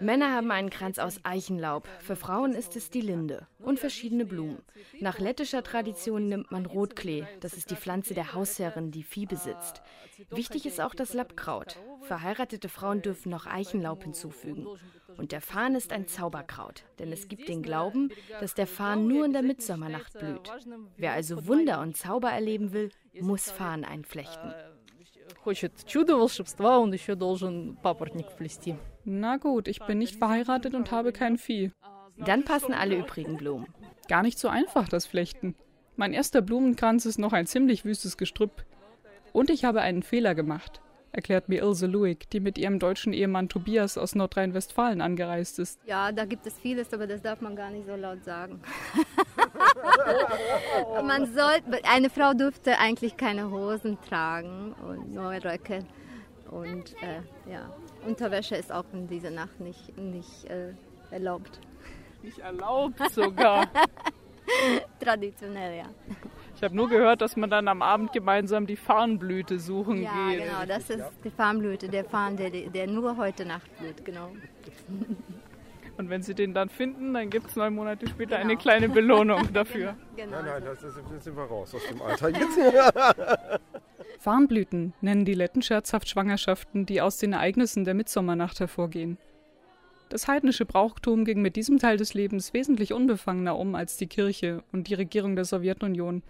Männer haben einen Kranz aus Eichenlaub. Für Frauen ist es die Linde und verschiedene Blumen. Nach lettischer Tradition nimmt man Rotklee. Das ist die Pflanze der Hausherrin, die Vieh besitzt. Wichtig ist auch das Lappkraut. Verheiratete Frauen dürfen noch Eichenlaub hinzufügen. Und der Farn ist ein Zauberkraut, denn es gibt den Glauben, dass der Farn nur in der Mitsommernacht blüht. Wer also Wunder und Zauber erleben will, muss Farn einflechten хочет чудо волшебства, он еще должен папоротник вплести. Na gut, ich bin nicht verheiratet und habe kein Vieh. Dann passen alle übrigen Blumen. Gar nicht so einfach, das Flechten. Mein erster Blumenkranz ist noch ein ziemlich wüstes Gestrüpp. Und ich habe einen Fehler gemacht erklärt mir Ilse Luig, die mit ihrem deutschen Ehemann Tobias aus Nordrhein-Westfalen angereist ist. Ja, da gibt es vieles, aber das darf man gar nicht so laut sagen. man sollte, eine Frau dürfte eigentlich keine Hosen tragen und nur Röcke. Und äh, ja, Unterwäsche ist auch in dieser Nacht nicht, nicht äh, erlaubt. Nicht erlaubt sogar. Traditionell, ja. Ich habe nur gehört, dass man dann am Abend gemeinsam die Farnblüte suchen ja, geht. Ja, genau, das ist die Farnblüte, der Farn, der, der nur heute Nacht blüht, genau. Und wenn Sie den dann finden, dann gibt es neun Monate später genau. eine kleine Belohnung dafür. Genau. Nein, nein, das ist, jetzt sind wir raus aus dem Alter. Jetzt. Farnblüten nennen die Letten scherzhaft Schwangerschaften, die aus den Ereignissen der Mitsommernacht hervorgehen. Das heidnische Brauchtum ging mit diesem Teil des Lebens wesentlich unbefangener um als die Kirche und die Regierung der Sowjetunion,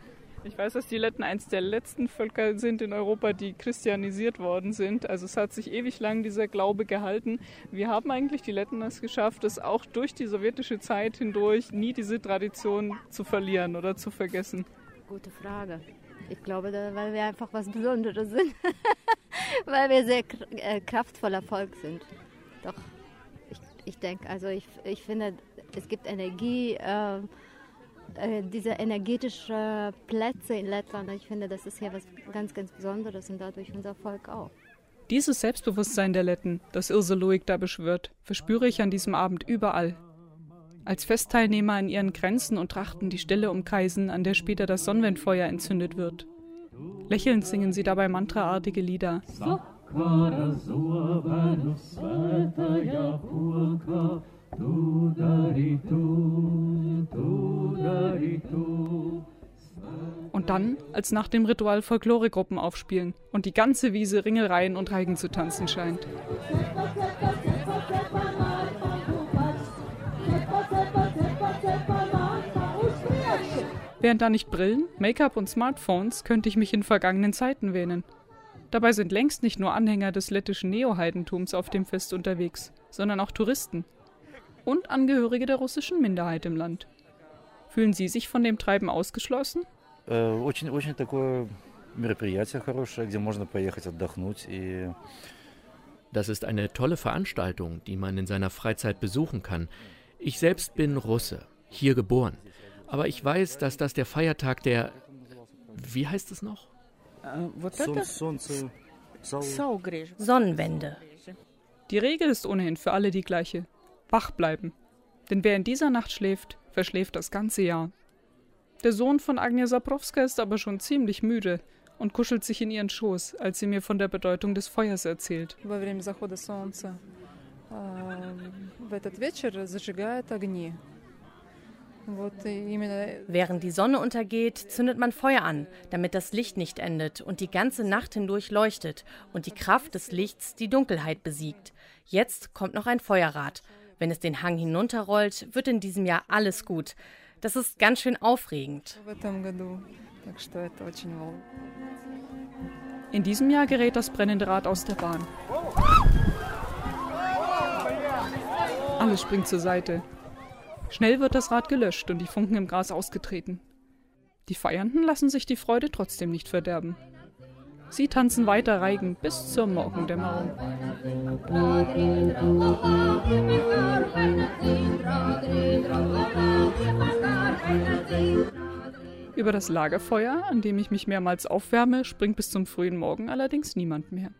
ich weiß, dass die Letten eins der letzten Völker sind in Europa, die christianisiert worden sind. Also es hat sich ewig lang dieser Glaube gehalten. Wir haben eigentlich die Letten es geschafft, es auch durch die sowjetische Zeit hindurch nie diese Tradition zu verlieren oder zu vergessen. Gute Frage. Ich glaube, weil wir einfach was Besonderes sind. weil wir sehr äh, kraftvoller Volk sind. Doch, ich, ich denke, also ich, ich finde, es gibt Energie. Äh, äh, diese energetischen Plätze in Lettland, ich finde, das ist hier was ganz, ganz Besonderes und dadurch unser Volk auch. Dieses Selbstbewusstsein der Letten, das Ilse Loik da beschwört, verspüre ich an diesem Abend überall. Als Festteilnehmer an ihren Grenzen und Trachten die Stelle umkreisen, an der später das Sonnenwendfeuer entzündet wird. Lächelnd singen sie dabei mantraartige Lieder. Und dann, als nach dem Ritual Folkloregruppen aufspielen und die ganze Wiese Ringelreihen und Reigen zu tanzen scheint. Während da nicht Brillen, Make-up und Smartphones, könnte ich mich in vergangenen Zeiten wähnen. Dabei sind längst nicht nur Anhänger des lettischen Neoheidentums auf dem Fest unterwegs, sondern auch Touristen, und Angehörige der russischen Minderheit im Land. Fühlen Sie sich von dem Treiben ausgeschlossen? Das ist eine tolle Veranstaltung, die man in seiner Freizeit besuchen kann. Ich selbst bin Russe, hier geboren. Aber ich weiß, dass das der Feiertag der. Wie heißt es noch? Sonnenwende. Die Regel ist ohnehin für alle die gleiche wach bleiben. Denn wer in dieser Nacht schläft, verschläft das ganze Jahr. Der Sohn von Agnia Saprowska ist aber schon ziemlich müde und kuschelt sich in ihren Schoß, als sie mir von der Bedeutung des Feuers erzählt. Während die Sonne untergeht, zündet man Feuer an, damit das Licht nicht endet und die ganze Nacht hindurch leuchtet und die Kraft des Lichts die Dunkelheit besiegt. Jetzt kommt noch ein Feuerrad. Wenn es den Hang hinunterrollt, wird in diesem Jahr alles gut. Das ist ganz schön aufregend. In diesem Jahr gerät das brennende Rad aus der Bahn. Alles springt zur Seite. Schnell wird das Rad gelöscht und die Funken im Gras ausgetreten. Die Feiernden lassen sich die Freude trotzdem nicht verderben. Sie tanzen weiter Reigen bis zur Morgendämmerung. Über das Lagerfeuer, an dem ich mich mehrmals aufwärme, springt bis zum frühen Morgen allerdings niemand mehr.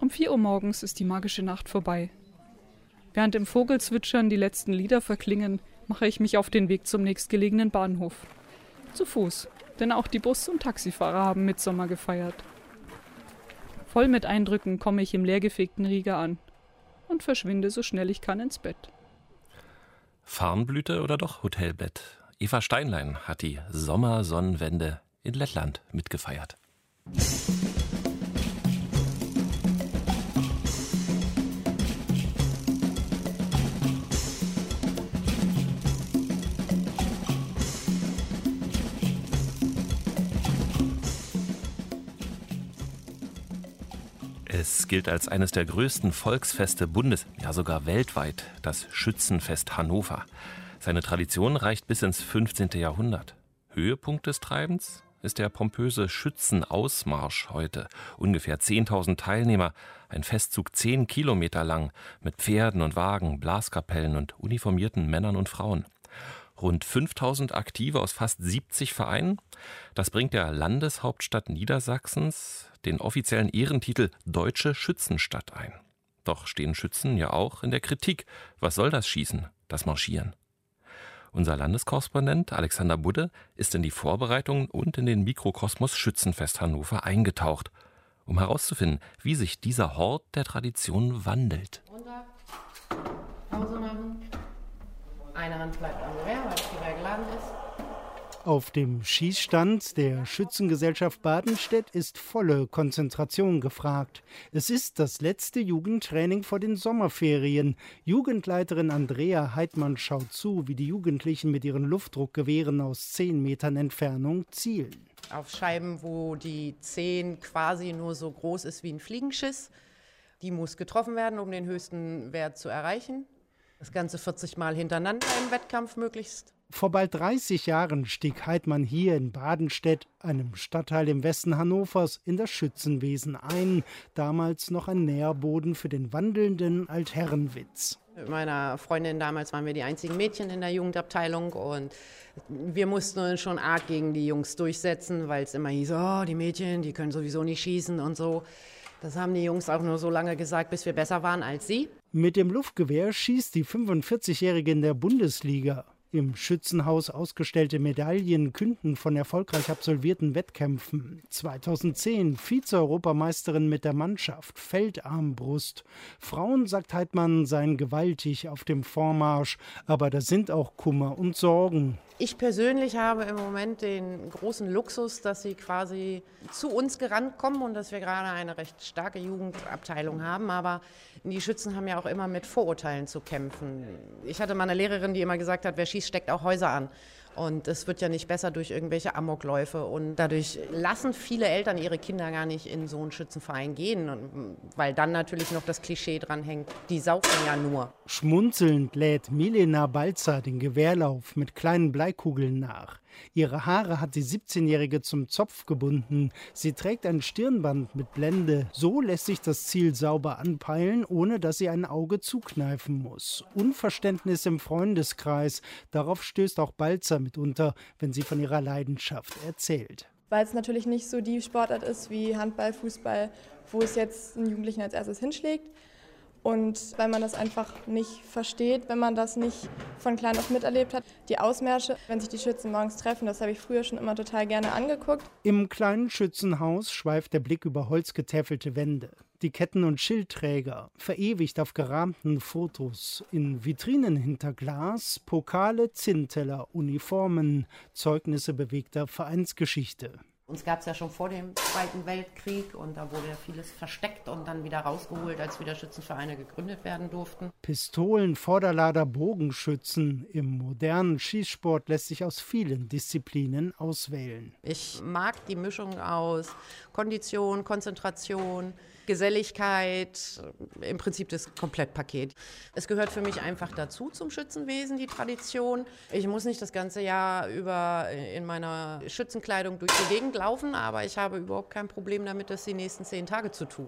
Um 4 Uhr morgens ist die magische Nacht vorbei. Während im Vogelzwitschern die letzten Lieder verklingen, mache ich mich auf den Weg zum nächstgelegenen Bahnhof. Zu Fuß, denn auch die Bus- und Taxifahrer haben Mitsommer gefeiert. Voll mit Eindrücken komme ich im leergefegten Riga an und verschwinde so schnell ich kann ins Bett. Farnblüte oder doch Hotelbett? Eva Steinlein hat die Sommersonnenwende in Lettland mitgefeiert. Es gilt als eines der größten Volksfeste Bundes, ja sogar weltweit, das Schützenfest Hannover. Seine Tradition reicht bis ins 15. Jahrhundert. Höhepunkt des Treibens ist der pompöse Schützenausmarsch heute. Ungefähr 10.000 Teilnehmer, ein Festzug 10 Kilometer lang, mit Pferden und Wagen, Blaskapellen und uniformierten Männern und Frauen. Rund 5000 Aktive aus fast 70 Vereinen. Das bringt der Landeshauptstadt Niedersachsens den offiziellen Ehrentitel Deutsche Schützenstadt ein. Doch stehen Schützen ja auch in der Kritik. Was soll das Schießen, das Marschieren? Unser Landeskorrespondent Alexander Budde ist in die Vorbereitungen und in den Mikrokosmos Schützenfest Hannover eingetaucht, um herauszufinden, wie sich dieser Hort der Tradition wandelt. Runter, Pause machen. Eine Hand bleibt am Gewehr, weil das Gewehr geladen ist. Auf dem Schießstand der Schützengesellschaft Badenstedt ist volle Konzentration gefragt. Es ist das letzte Jugendtraining vor den Sommerferien. Jugendleiterin Andrea Heidmann schaut zu, wie die Jugendlichen mit ihren Luftdruckgewehren aus zehn Metern Entfernung zielen. Auf Scheiben, wo die 10 quasi nur so groß ist wie ein Fliegenschiss. Die muss getroffen werden, um den höchsten Wert zu erreichen. Das Ganze 40 Mal hintereinander im Wettkampf möglichst. Vor bald 30 Jahren stieg Heidmann hier in Badenstedt, einem Stadtteil im Westen Hannovers, in das Schützenwesen ein, damals noch ein Nährboden für den wandelnden Altherrenwitz. Mit meiner Freundin damals waren wir die einzigen Mädchen in der Jugendabteilung und wir mussten uns schon arg gegen die Jungs durchsetzen, weil es immer hieß, oh, die Mädchen, die können sowieso nicht schießen und so. Das haben die Jungs auch nur so lange gesagt, bis wir besser waren als sie. Mit dem Luftgewehr schießt die 45-Jährige in der Bundesliga. Im Schützenhaus ausgestellte Medaillen künden von erfolgreich absolvierten Wettkämpfen. 2010 Vize-Europameisterin mit der Mannschaft, Feldarmbrust. Frauen, sagt Heidmann, seien gewaltig auf dem Vormarsch, aber da sind auch Kummer und Sorgen. Ich persönlich habe im Moment den großen Luxus, dass sie quasi zu uns gerannt kommen und dass wir gerade eine recht starke Jugendabteilung haben. Aber die Schützen haben ja auch immer mit Vorurteilen zu kämpfen. Ich hatte mal eine Lehrerin, die immer gesagt hat, wer schießt, steckt auch Häuser an. Und es wird ja nicht besser durch irgendwelche Amokläufe. Und dadurch lassen viele Eltern ihre Kinder gar nicht in so einen Schützenverein gehen, weil dann natürlich noch das Klischee dranhängt, die saufen ja nur. Schmunzelnd lädt Milena Balzer den Gewehrlauf mit kleinen Bleikugeln nach. Ihre Haare hat die 17-Jährige zum Zopf gebunden. Sie trägt ein Stirnband mit Blende. So lässt sich das Ziel sauber anpeilen, ohne dass sie ein Auge zukneifen muss. Unverständnis im Freundeskreis. Darauf stößt auch Balzer mitunter, wenn sie von ihrer Leidenschaft erzählt. Weil es natürlich nicht so die Sportart ist wie Handball, Fußball, wo es jetzt einen Jugendlichen als erstes hinschlägt. Und weil man das einfach nicht versteht, wenn man das nicht von klein auf miterlebt hat. Die Ausmärsche, wenn sich die Schützen morgens treffen, das habe ich früher schon immer total gerne angeguckt. Im kleinen Schützenhaus schweift der Blick über holzgetäfelte Wände. Die Ketten- und Schildträger, verewigt auf gerahmten Fotos, in Vitrinen hinter Glas, Pokale, Zinnteller, Uniformen, Zeugnisse bewegter Vereinsgeschichte. Uns gab es ja schon vor dem Zweiten Weltkrieg und da wurde ja vieles versteckt und dann wieder rausgeholt, als wieder Schützenvereine gegründet werden durften. Pistolen, Vorderlader, Bogenschützen. Im modernen Schießsport lässt sich aus vielen Disziplinen auswählen. Ich mag die Mischung aus Kondition, Konzentration, Geselligkeit, im Prinzip das Komplettpaket. Es gehört für mich einfach dazu zum Schützenwesen, die Tradition. Ich muss nicht das ganze Jahr über in meiner Schützenkleidung durch die Gegend laufen, aber ich habe überhaupt kein Problem damit, das die nächsten zehn Tage zu tun.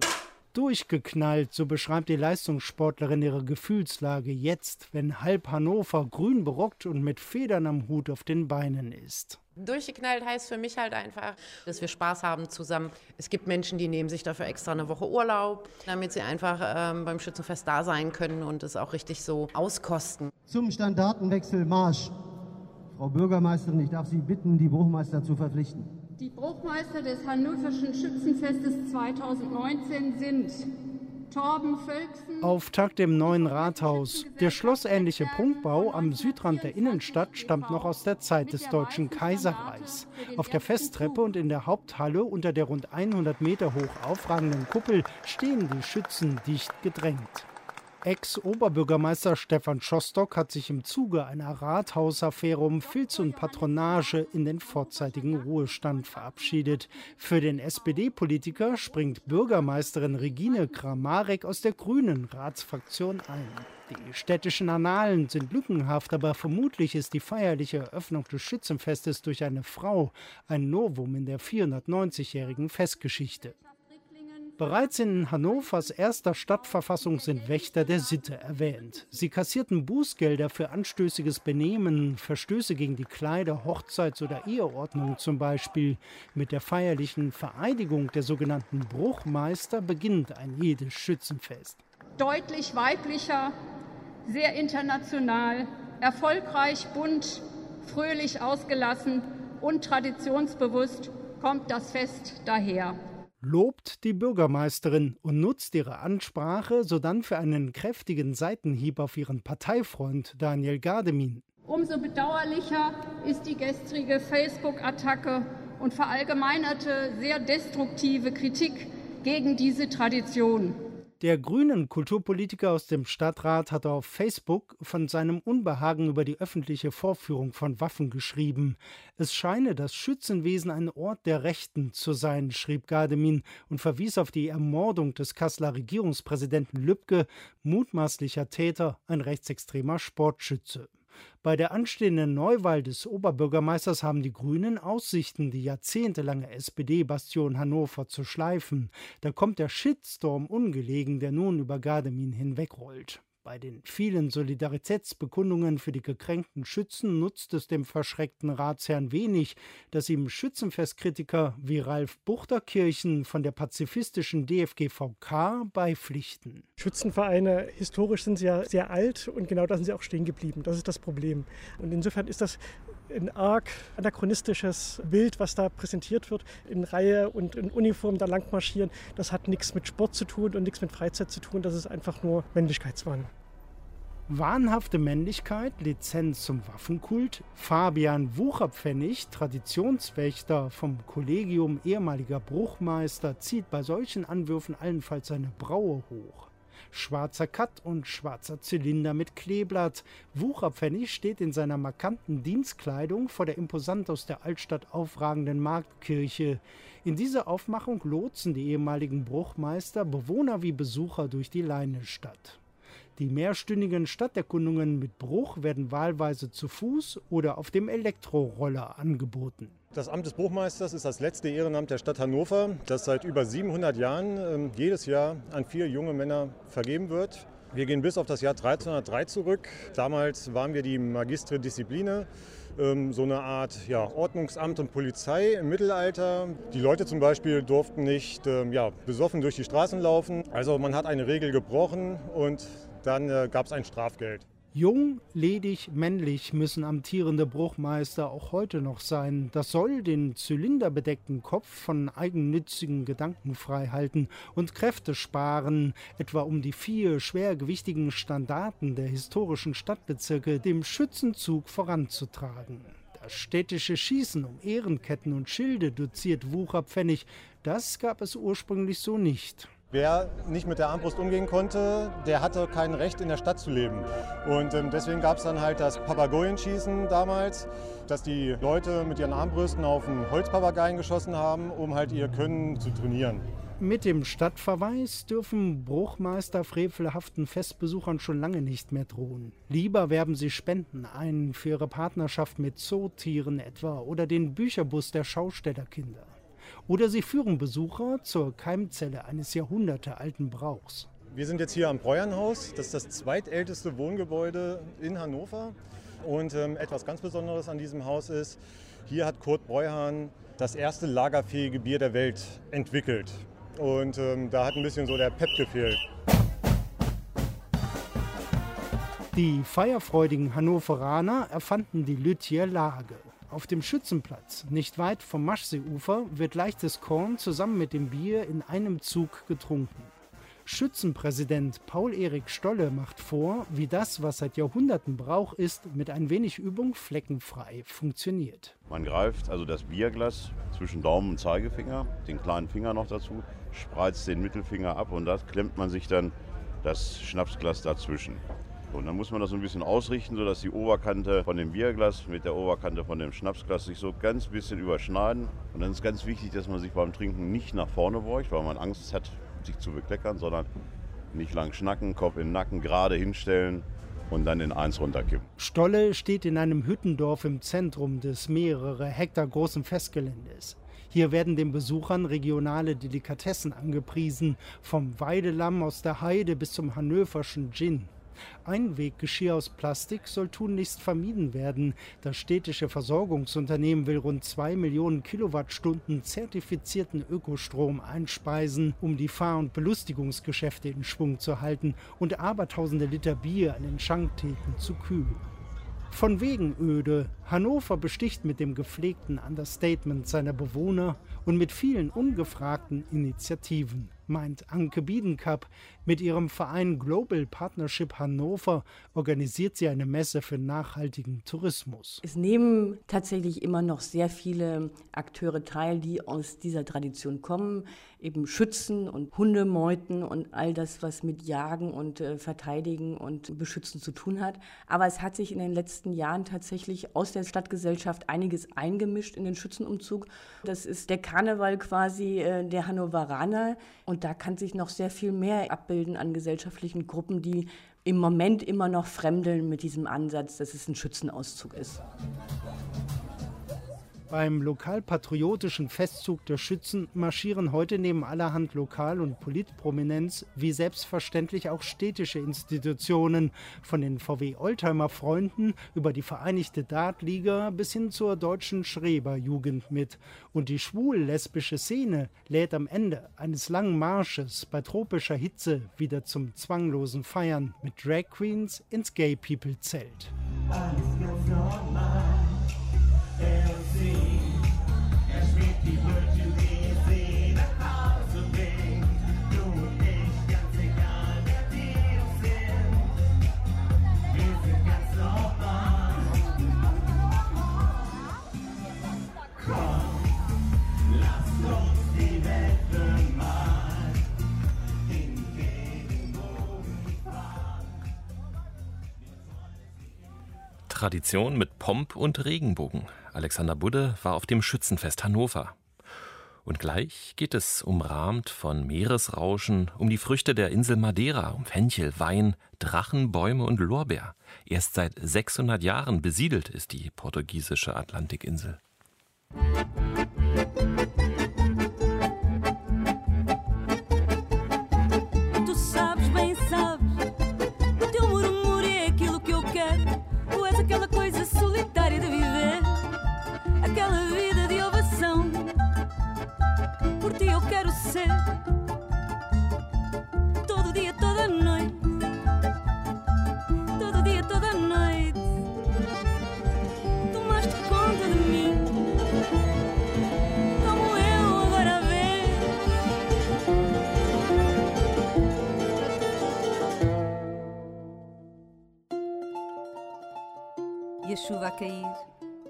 Durchgeknallt, so beschreibt die Leistungssportlerin ihre Gefühlslage jetzt, wenn halb Hannover grün berockt und mit Federn am Hut auf den Beinen ist. Durchgeknallt heißt für mich halt einfach, dass wir Spaß haben zusammen. Es gibt Menschen, die nehmen sich dafür extra eine Woche Urlaub, damit sie einfach ähm, beim Schützenfest da sein können und es auch richtig so auskosten. Zum Standartenwechsel Marsch. Frau Bürgermeisterin, ich darf Sie bitten, die Bruchmeister zu verpflichten. Die Bruchmeister des Hannoverschen Schützenfestes 2019 sind. Auftakt im neuen Rathaus. Der schlossähnliche Prunkbau am Südrand der Innenstadt stammt noch aus der Zeit des Deutschen Kaiserreichs. Auf der Festtreppe und in der Haupthalle unter der rund 100 Meter hoch aufragenden Kuppel stehen die Schützen dicht gedrängt. Ex-Oberbürgermeister Stefan Schostock hat sich im Zuge einer Rathausaffäre um Filz und Patronage in den vorzeitigen Ruhestand verabschiedet. Für den SPD-Politiker springt Bürgermeisterin Regine Kramarek aus der grünen Ratsfraktion ein. Die städtischen Annalen sind lückenhaft, aber vermutlich ist die feierliche Eröffnung des Schützenfestes durch eine Frau ein Novum in der 490-jährigen Festgeschichte. Bereits in Hannovers erster Stadtverfassung sind Wächter der Sitte erwähnt. Sie kassierten Bußgelder für anstößiges Benehmen, Verstöße gegen die Kleider, Hochzeits- oder Eheordnung zum Beispiel. Mit der feierlichen Vereidigung der sogenannten Bruchmeister beginnt ein jedes Schützenfest. Deutlich weiblicher, sehr international, erfolgreich, bunt, fröhlich ausgelassen und traditionsbewusst kommt das Fest daher lobt die Bürgermeisterin und nutzt ihre Ansprache sodann für einen kräftigen Seitenhieb auf ihren Parteifreund Daniel Gardemin. Umso bedauerlicher ist die gestrige Facebook-Attacke und verallgemeinerte sehr destruktive Kritik gegen diese Tradition. Der grünen Kulturpolitiker aus dem Stadtrat hat auf Facebook von seinem Unbehagen über die öffentliche Vorführung von Waffen geschrieben. Es scheine das Schützenwesen ein Ort der Rechten zu sein, schrieb Gardemin und verwies auf die Ermordung des Kasseler Regierungspräsidenten Lübcke, mutmaßlicher Täter, ein rechtsextremer Sportschütze. Bei der anstehenden Neuwahl des Oberbürgermeisters haben die Grünen Aussichten, die jahrzehntelange SPD-Bastion Hannover zu schleifen. Da kommt der Shitstorm ungelegen, der nun über Gardemin hinwegrollt. Bei den vielen Solidaritätsbekundungen für die gekränkten Schützen nutzt es dem verschreckten Ratsherrn wenig, dass ihm Schützenfestkritiker wie Ralf Buchterkirchen von der pazifistischen DFGVK beipflichten. Schützenvereine, historisch sind sie ja sehr alt und genau da sind sie auch stehen geblieben. Das ist das Problem. Und insofern ist das ein arg anachronistisches Bild, was da präsentiert wird, in Reihe und in Uniform da lang marschieren. Das hat nichts mit Sport zu tun und nichts mit Freizeit zu tun. Das ist einfach nur Männlichkeitswahn. Wahnhafte Männlichkeit, Lizenz zum Waffenkult, Fabian Wucherpfennig, Traditionswächter vom Kollegium ehemaliger Bruchmeister, zieht bei solchen Anwürfen allenfalls seine Braue hoch. Schwarzer Cut und schwarzer Zylinder mit Kleeblatt. Wucherpfennig steht in seiner markanten Dienstkleidung vor der imposant aus der Altstadt aufragenden Marktkirche. In dieser Aufmachung lotsen die ehemaligen Bruchmeister Bewohner wie Besucher durch die Leinestadt. Die mehrstündigen Stadterkundungen mit Bruch werden wahlweise zu Fuß oder auf dem Elektroroller angeboten. Das Amt des Bruchmeisters ist das letzte Ehrenamt der Stadt Hannover, das seit über 700 Jahren äh, jedes Jahr an vier junge Männer vergeben wird. Wir gehen bis auf das Jahr 1303 zurück. Damals waren wir die Magistre Discipline, ähm, so eine Art ja, Ordnungsamt und Polizei im Mittelalter. Die Leute zum Beispiel durften nicht ähm, ja, besoffen durch die Straßen laufen. Also man hat eine Regel gebrochen und dann äh, gab es ein Strafgeld. Jung, ledig, männlich müssen amtierende Bruchmeister auch heute noch sein. Das soll den zylinderbedeckten Kopf von eigennützigen Gedanken frei halten und Kräfte sparen, etwa um die vier schwergewichtigen Standarten der historischen Stadtbezirke dem Schützenzug voranzutragen. Das städtische Schießen um Ehrenketten und Schilde doziert Wucherpfennig, das gab es ursprünglich so nicht. Wer nicht mit der Armbrust umgehen konnte, der hatte kein Recht in der Stadt zu leben. Und ähm, deswegen gab es dann halt das Papagoyenschießen damals, dass die Leute mit ihren Armbrüsten auf einen Holzpapageien geschossen haben, um halt ihr Können zu trainieren. Mit dem Stadtverweis dürfen Bruchmeister frevelhaften Festbesuchern schon lange nicht mehr drohen. Lieber werben sie Spenden ein für ihre Partnerschaft mit Zootieren etwa oder den Bücherbus der Schaustellerkinder. Oder sie führen Besucher zur Keimzelle eines jahrhundertealten Brauchs. Wir sind jetzt hier am Breuernhaus. Das ist das zweitälteste Wohngebäude in Hannover. Und ähm, etwas ganz Besonderes an diesem Haus ist, hier hat Kurt Breuhahn das erste lagerfähige Bier der Welt entwickelt. Und ähm, da hat ein bisschen so der Pep gefehlt. Die feierfreudigen Hannoveraner erfanden die Lüttier Lage. Auf dem Schützenplatz, nicht weit vom Maschseeufer, wird leichtes Korn zusammen mit dem Bier in einem Zug getrunken. Schützenpräsident Paul-Erik Stolle macht vor, wie das, was seit Jahrhunderten Brauch ist, mit ein wenig Übung fleckenfrei funktioniert. Man greift also das Bierglas zwischen Daumen und Zeigefinger, den kleinen Finger noch dazu, spreizt den Mittelfinger ab und da klemmt man sich dann das Schnapsglas dazwischen. Und dann muss man das so ein bisschen ausrichten, sodass die Oberkante von dem Bierglas mit der Oberkante von dem Schnapsglas sich so ganz bisschen überschneiden. Und dann ist ganz wichtig, dass man sich beim Trinken nicht nach vorne beugt, weil man Angst hat, sich zu bekleckern, sondern nicht lang schnacken, Kopf den Nacken gerade hinstellen und dann in eins runterkippen. Stolle steht in einem Hüttendorf im Zentrum des mehrere Hektar großen Festgeländes. Hier werden den Besuchern regionale Delikatessen angepriesen, vom Weidelamm aus der Heide bis zum hannoverschen Gin. Einweggeschirr aus Plastik soll tunlichst vermieden werden. Das städtische Versorgungsunternehmen will rund zwei Millionen Kilowattstunden zertifizierten Ökostrom einspeisen, um die Fahr- und Belustigungsgeschäfte in Schwung zu halten und abertausende Liter Bier an den Schanktheken zu kühlen. Von wegen öde. Hannover besticht mit dem gepflegten Understatement seiner Bewohner und mit vielen ungefragten Initiativen meint Anke Biedenkap. Mit ihrem Verein Global Partnership Hannover organisiert sie eine Messe für nachhaltigen Tourismus. Es nehmen tatsächlich immer noch sehr viele Akteure teil, die aus dieser Tradition kommen, eben Schützen und Hundemeuten und all das, was mit Jagen und äh, Verteidigen und Beschützen zu tun hat. Aber es hat sich in den letzten Jahren tatsächlich aus der Stadtgesellschaft einiges eingemischt in den Schützenumzug. Das ist der Karneval quasi äh, der Hannoveraner und da kann sich noch sehr viel mehr abbilden an gesellschaftlichen Gruppen, die im Moment immer noch fremdeln mit diesem Ansatz, dass es ein Schützenauszug ist. Beim lokalpatriotischen Festzug der Schützen marschieren heute neben allerhand Lokal- und Politprominenz wie selbstverständlich auch städtische Institutionen, von den VW Oldtimer Freunden über die Vereinigte Dartliga bis hin zur deutschen Schreber-Jugend mit. Und die schwul-lesbische Szene lädt am Ende eines langen Marsches bei tropischer Hitze wieder zum zwanglosen Feiern mit Drag Queens ins Gay People Zelt. Alles ganz Tradition mit Pomp und Regenbogen. Alexander Budde war auf dem Schützenfest Hannover. Und gleich geht es umrahmt von Meeresrauschen um die Früchte der Insel Madeira, um Fenchel, Wein, Drachen, Bäume und Lorbeer. Erst seit 600 Jahren besiedelt ist die portugiesische Atlantikinsel. Todo cair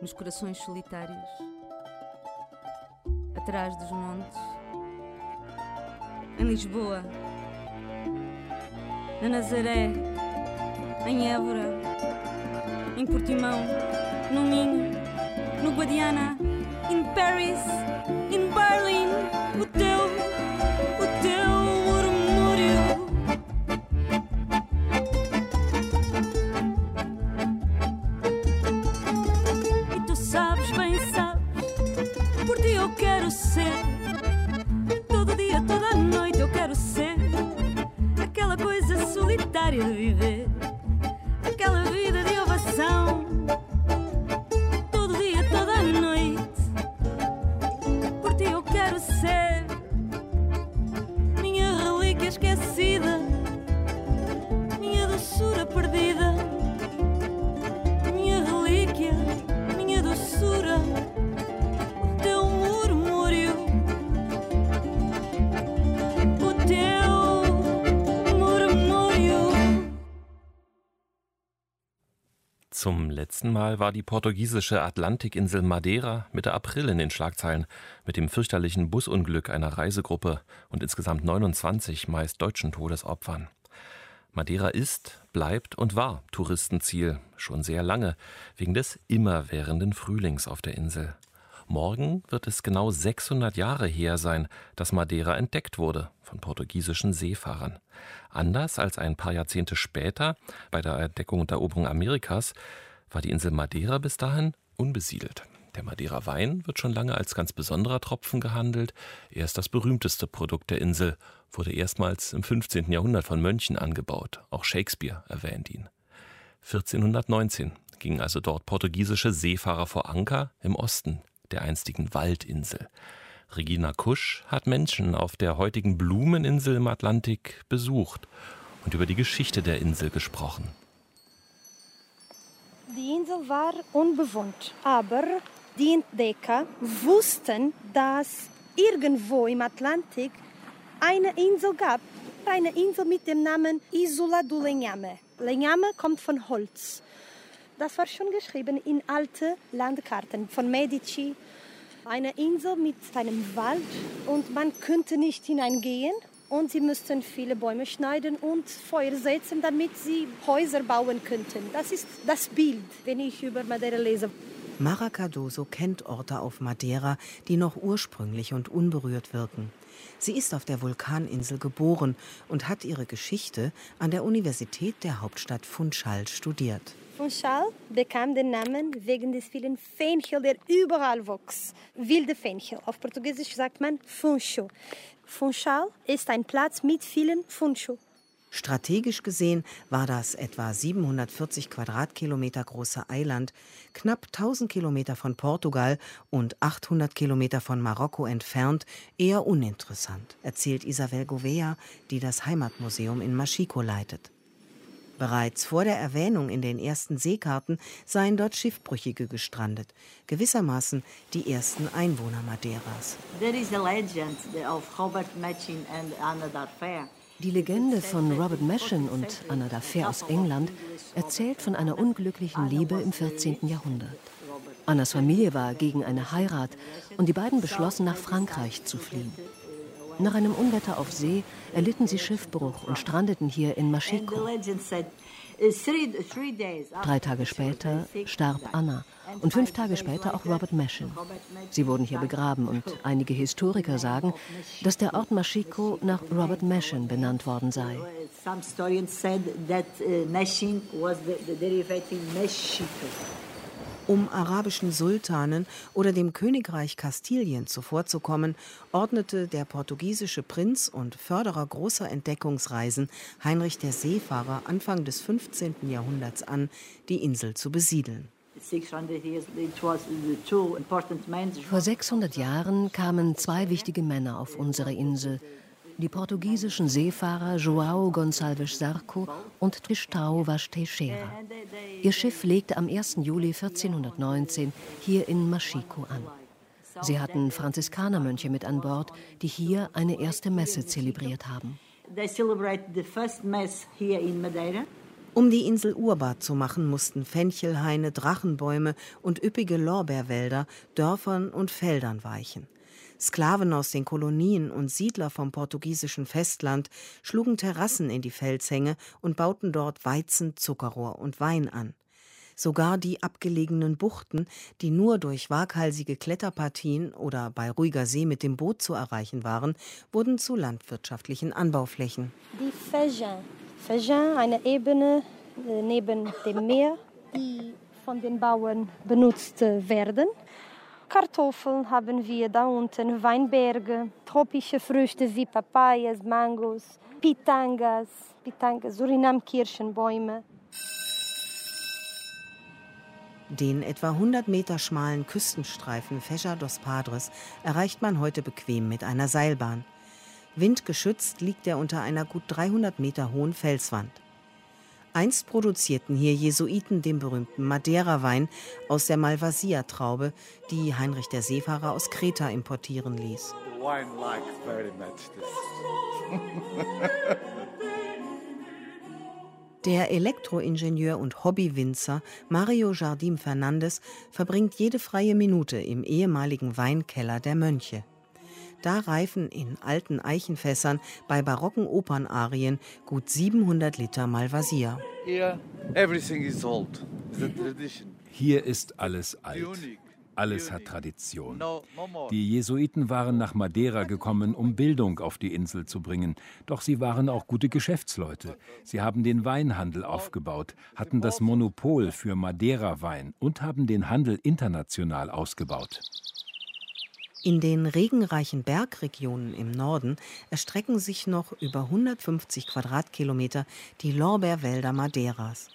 nos corações solitários, atrás dos montes em Lisboa, na Nazaré, em Évora, em Portimão, no Minho, no Guadiana, in Paris, in Zum letzten Mal war die portugiesische Atlantikinsel Madeira Mitte April in den Schlagzeilen mit dem fürchterlichen Busunglück einer Reisegruppe und insgesamt 29 meist deutschen Todesopfern. Madeira ist, bleibt und war Touristenziel schon sehr lange wegen des immerwährenden Frühlings auf der Insel. Morgen wird es genau 600 Jahre her sein, dass Madeira entdeckt wurde von portugiesischen Seefahrern. Anders als ein paar Jahrzehnte später bei der Entdeckung und Eroberung Amerikas war die Insel Madeira bis dahin unbesiedelt. Der Madeira Wein wird schon lange als ganz besonderer Tropfen gehandelt. Er ist das berühmteste Produkt der Insel, wurde erstmals im 15. Jahrhundert von Mönchen angebaut. Auch Shakespeare erwähnt ihn. 1419 gingen also dort portugiesische Seefahrer vor Anker im Osten der einstigen Waldinsel. Regina Kusch hat Menschen auf der heutigen Blumeninsel im Atlantik besucht und über die Geschichte der Insel gesprochen. Die Insel war unbewohnt, aber die Entdecker wussten, dass irgendwo im Atlantik eine Insel gab. Eine Insel mit dem Namen Isola do Lenhame. Lenhame kommt von Holz. Das war schon geschrieben in alte Landkarten von Medici. Eine Insel mit einem Wald und man könnte nicht hineingehen und sie müssten viele Bäume schneiden und Feuer setzen, damit sie Häuser bauen könnten. Das ist das Bild, wenn ich über Madeira lese. Mara Cardoso kennt Orte auf Madeira, die noch ursprünglich und unberührt wirken. Sie ist auf der Vulkaninsel geboren und hat ihre Geschichte an der Universität der Hauptstadt Funchal studiert. Funchal bekam den Namen wegen des vielen Fenchel, der überall wuchs. Wilde Fenchel. Auf Portugiesisch sagt man Funcho. Funchal ist ein Platz mit vielen Funcho. Strategisch gesehen war das etwa 740 Quadratkilometer große Eiland knapp 1000 Kilometer von Portugal und 800 Kilometer von Marokko entfernt eher uninteressant, erzählt Isabel Govea, die das Heimatmuseum in Machico leitet. Bereits vor der Erwähnung in den ersten Seekarten seien dort Schiffbrüchige gestrandet, gewissermaßen die ersten Einwohner Madeiras. Machin. Die Legende von Robert Mashon und Anna Dafair aus England erzählt von einer unglücklichen Liebe im 14. Jahrhundert. Annas Familie war gegen eine Heirat und die beiden beschlossen, nach Frankreich zu fliehen. Nach einem Unwetter auf See erlitten sie Schiffbruch und strandeten hier in Machico. Drei Tage später starb Anna und fünf Tage später auch Robert Mashon. Sie wurden hier begraben und einige Historiker sagen, dass der Ort Machico nach Robert Mashon benannt worden sei. Some historians said that uh, Machine was the, the derivative Mexico. Um arabischen Sultanen oder dem Königreich Kastilien zuvorzukommen, ordnete der portugiesische Prinz und Förderer großer Entdeckungsreisen Heinrich der Seefahrer Anfang des 15. Jahrhunderts an, die Insel zu besiedeln. Vor 600 Jahren kamen zwei wichtige Männer auf unsere Insel. Die portugiesischen Seefahrer João Gonçalves Zarco und Tristão Vaz Teixeira. Ihr Schiff legte am 1. Juli 1419 hier in Machico an. Sie hatten Franziskanermönche mit an Bord, die hier eine erste Messe zelebriert haben. They celebrated the first mass here in Madeira. Um die Insel urbar zu machen, mussten Fenchelhaine, Drachenbäume und üppige Lorbeerwälder Dörfern und Feldern weichen. Sklaven aus den Kolonien und Siedler vom portugiesischen Festland schlugen Terrassen in die Felshänge und bauten dort Weizen, Zuckerrohr und Wein an. Sogar die abgelegenen Buchten, die nur durch waghalsige Kletterpartien oder bei ruhiger See mit dem Boot zu erreichen waren, wurden zu landwirtschaftlichen Anbauflächen. Die Feijão. Feijão, eine Ebene äh, neben dem Meer, die von den Bauern benutzt äh, werden. Kartoffeln haben wir da unten, Weinberge, tropische Früchte wie Papayas, Mangos, Pitangas, Pitangas, Surinam-Kirschenbäume. Den etwa 100 Meter schmalen Küstenstreifen Fecha dos Padres erreicht man heute bequem mit einer Seilbahn. Windgeschützt liegt er unter einer gut 300 Meter hohen Felswand. Einst produzierten hier Jesuiten den berühmten Madeira-Wein aus der Malvasia-Traube, die Heinrich der Seefahrer aus Kreta importieren ließ. Der Elektroingenieur und Hobbywinzer Mario Jardim Fernandes verbringt jede freie Minute im ehemaligen Weinkeller der Mönche. Da reifen in alten Eichenfässern bei barocken Opernarien gut 700 Liter Malvasia. Here, everything is old. The tradition. Hier ist alles alt. Alles hat Tradition. Die Jesuiten waren nach Madeira gekommen, um Bildung auf die Insel zu bringen. Doch sie waren auch gute Geschäftsleute. Sie haben den Weinhandel aufgebaut, hatten das Monopol für Madeira-Wein und haben den Handel international ausgebaut. In den regenreichen Bergregionen im Norden erstrecken sich noch über 150 Quadratkilometer die Lorbeerwälder Madeiras.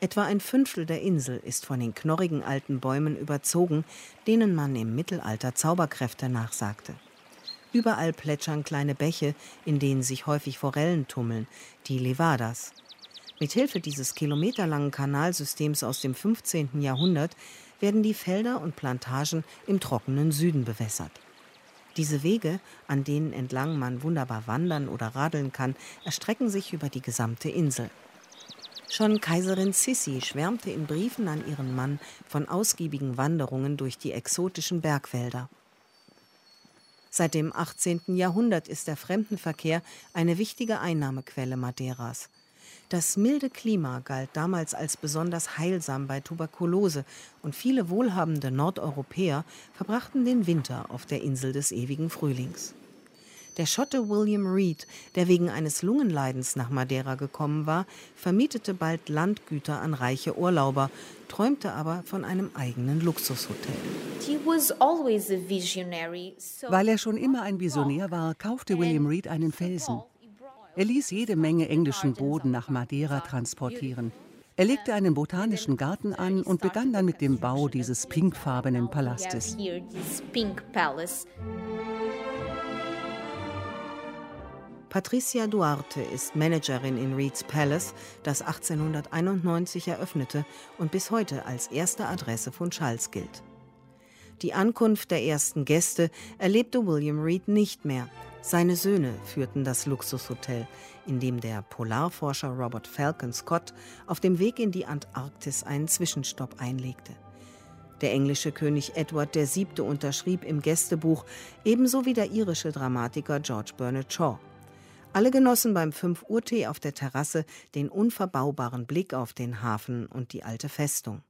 Etwa ein Fünftel der Insel ist von den knorrigen alten Bäumen überzogen, denen man im Mittelalter Zauberkräfte nachsagte. Überall plätschern kleine Bäche, in denen sich häufig Forellen tummeln, die Levadas. Mithilfe dieses kilometerlangen Kanalsystems aus dem 15. Jahrhundert werden die Felder und Plantagen im trockenen Süden bewässert. Diese Wege, an denen entlang man wunderbar wandern oder radeln kann, erstrecken sich über die gesamte Insel. Schon Kaiserin Sissi schwärmte in Briefen an ihren Mann von ausgiebigen Wanderungen durch die exotischen Bergwälder. Seit dem 18. Jahrhundert ist der Fremdenverkehr eine wichtige Einnahmequelle Madeiras. Das milde Klima galt damals als besonders heilsam bei Tuberkulose und viele wohlhabende Nordeuropäer verbrachten den Winter auf der Insel des ewigen Frühlings. Der Schotte William Reed, der wegen eines Lungenleidens nach Madeira gekommen war, vermietete bald Landgüter an reiche Urlauber, träumte aber von einem eigenen Luxushotel. Weil er schon immer ein Visionär war, kaufte William Reed einen Felsen. Er ließ jede Menge englischen Boden nach Madeira transportieren. Er legte einen botanischen Garten an und begann dann mit dem Bau dieses pinkfarbenen Palastes. Patricia Duarte ist Managerin in Reed's Palace, das 1891 eröffnete und bis heute als erste Adresse von Charles gilt. Die Ankunft der ersten Gäste erlebte William Reed nicht mehr. Seine Söhne führten das Luxushotel, in dem der Polarforscher Robert Falcon Scott auf dem Weg in die Antarktis einen Zwischenstopp einlegte. Der englische König Edward VII. unterschrieb im Gästebuch, ebenso wie der irische Dramatiker George Bernard Shaw. Alle genossen beim 5 Uhr Tee auf der Terrasse den unverbaubaren Blick auf den Hafen und die alte Festung.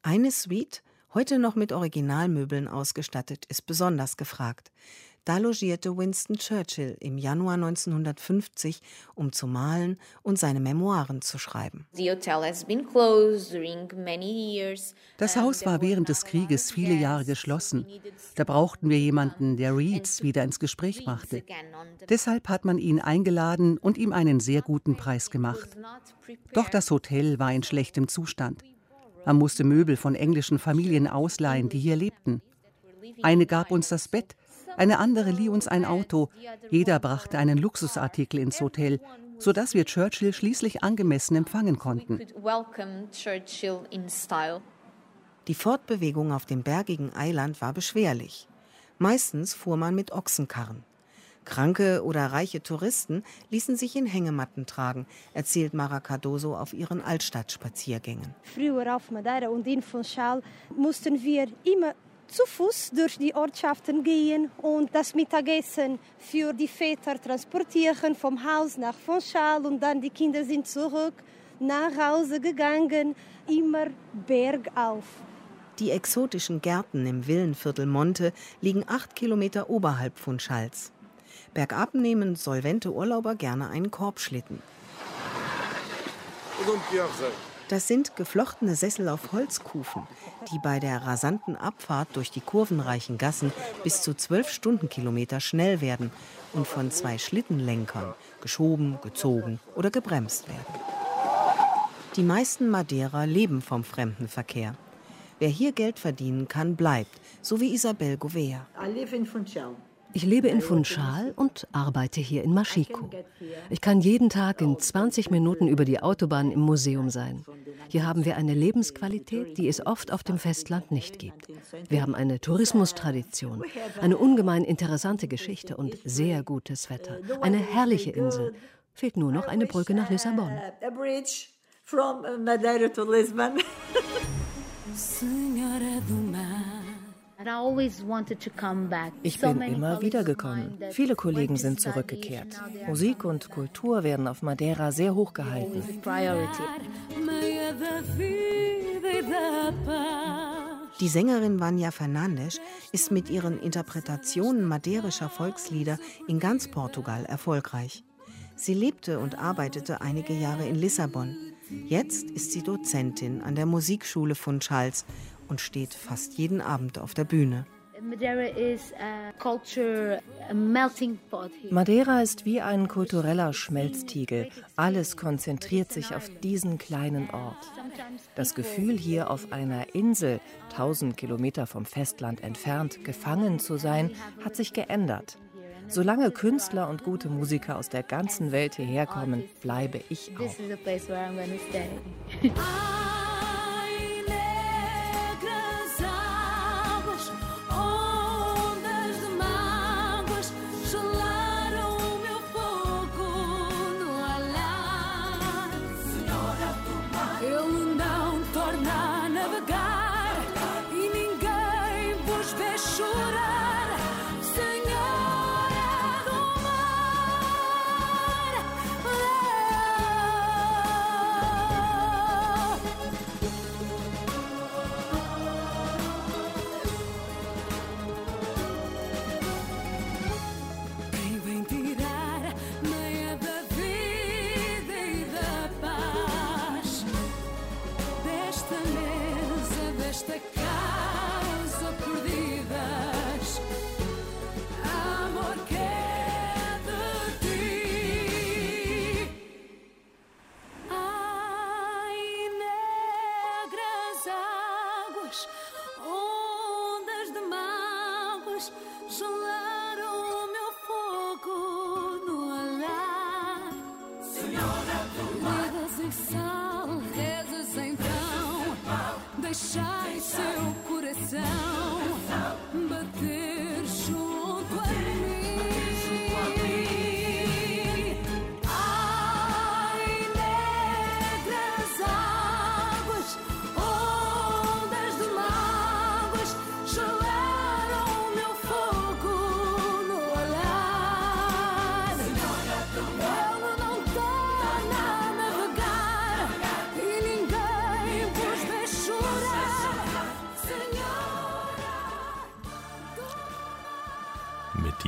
Eine Suite, heute noch mit Originalmöbeln ausgestattet, ist besonders gefragt. Da logierte Winston Churchill im Januar 1950, um zu malen und seine Memoiren zu schreiben. Das Haus war während des Krieges viele Jahre geschlossen. Da brauchten wir jemanden, der Reeds wieder ins Gespräch brachte. Deshalb hat man ihn eingeladen und ihm einen sehr guten Preis gemacht. Doch das Hotel war in schlechtem Zustand. Man musste Möbel von englischen Familien ausleihen, die hier lebten. Eine gab uns das Bett, eine andere lieh uns ein Auto. Jeder brachte einen Luxusartikel ins Hotel, sodass wir Churchill schließlich angemessen empfangen konnten. Die Fortbewegung auf dem bergigen Eiland war beschwerlich. Meistens fuhr man mit Ochsenkarren. Kranke oder reiche Touristen ließen sich in Hängematten tragen, erzählt Mara Cardoso auf ihren Altstadtspaziergängen. Früher auf Madeira und in Funchal mussten wir immer zu Fuß durch die Ortschaften gehen und das Mittagessen für die Väter transportieren vom Haus nach Funchal und dann die Kinder sind zurück nach Hause gegangen, immer bergauf. Die exotischen Gärten im Villenviertel Monte liegen acht Kilometer oberhalb von Schals. Bergab nehmen solvente Urlauber gerne einen Korbschlitten. Das sind geflochtene Sessel auf Holzkufen, die bei der rasanten Abfahrt durch die kurvenreichen Gassen bis zu zwölf Stundenkilometer schnell werden und von zwei Schlittenlenkern geschoben, gezogen oder gebremst werden. Die meisten Madeira leben vom Fremdenverkehr. Wer hier Geld verdienen kann, bleibt, so wie Isabel Gouveia. Ich lebe in Funchal und arbeite hier in Maschiko. Ich kann jeden Tag in 20 Minuten über die Autobahn im Museum sein. Hier haben wir eine Lebensqualität, die es oft auf dem Festland nicht gibt. Wir haben eine Tourismustradition, eine ungemein interessante Geschichte und sehr gutes Wetter. Eine herrliche Insel. Fehlt nur noch eine Brücke nach Lissabon. From Madeira to Lisbon. Mar. Ich bin immer wieder gekommen. Viele Kollegen sind zurückgekehrt. Musik und Kultur werden auf Madeira sehr hoch gehalten. Die Sängerin Vanya Fernandes ist mit ihren Interpretationen madeirischer Volkslieder in ganz Portugal erfolgreich. Sie lebte und arbeitete einige Jahre in Lissabon. Jetzt ist sie Dozentin an der Musikschule von Charles und steht fast jeden Abend auf der Bühne. Madeira ist wie ein kultureller Schmelztiegel. Alles konzentriert sich auf diesen kleinen Ort. Das Gefühl, hier auf einer Insel, 1000 Kilometer vom Festland entfernt, gefangen zu sein, hat sich geändert. Solange Künstler und gute Musiker aus der ganzen Welt hierher kommen, bleibe ich auch.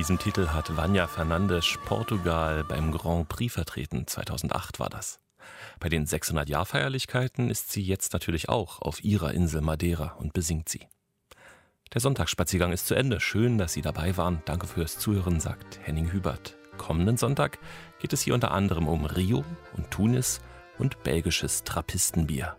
diesem Titel hat Vanya Fernandes Portugal beim Grand Prix vertreten. 2008 war das. Bei den 600-Jahr-Feierlichkeiten ist sie jetzt natürlich auch auf ihrer Insel Madeira und besingt sie. Der Sonntagsspaziergang ist zu Ende. Schön, dass Sie dabei waren. Danke fürs Zuhören, sagt Henning Hubert. Kommenden Sonntag geht es hier unter anderem um Rio und Tunis und belgisches Trappistenbier.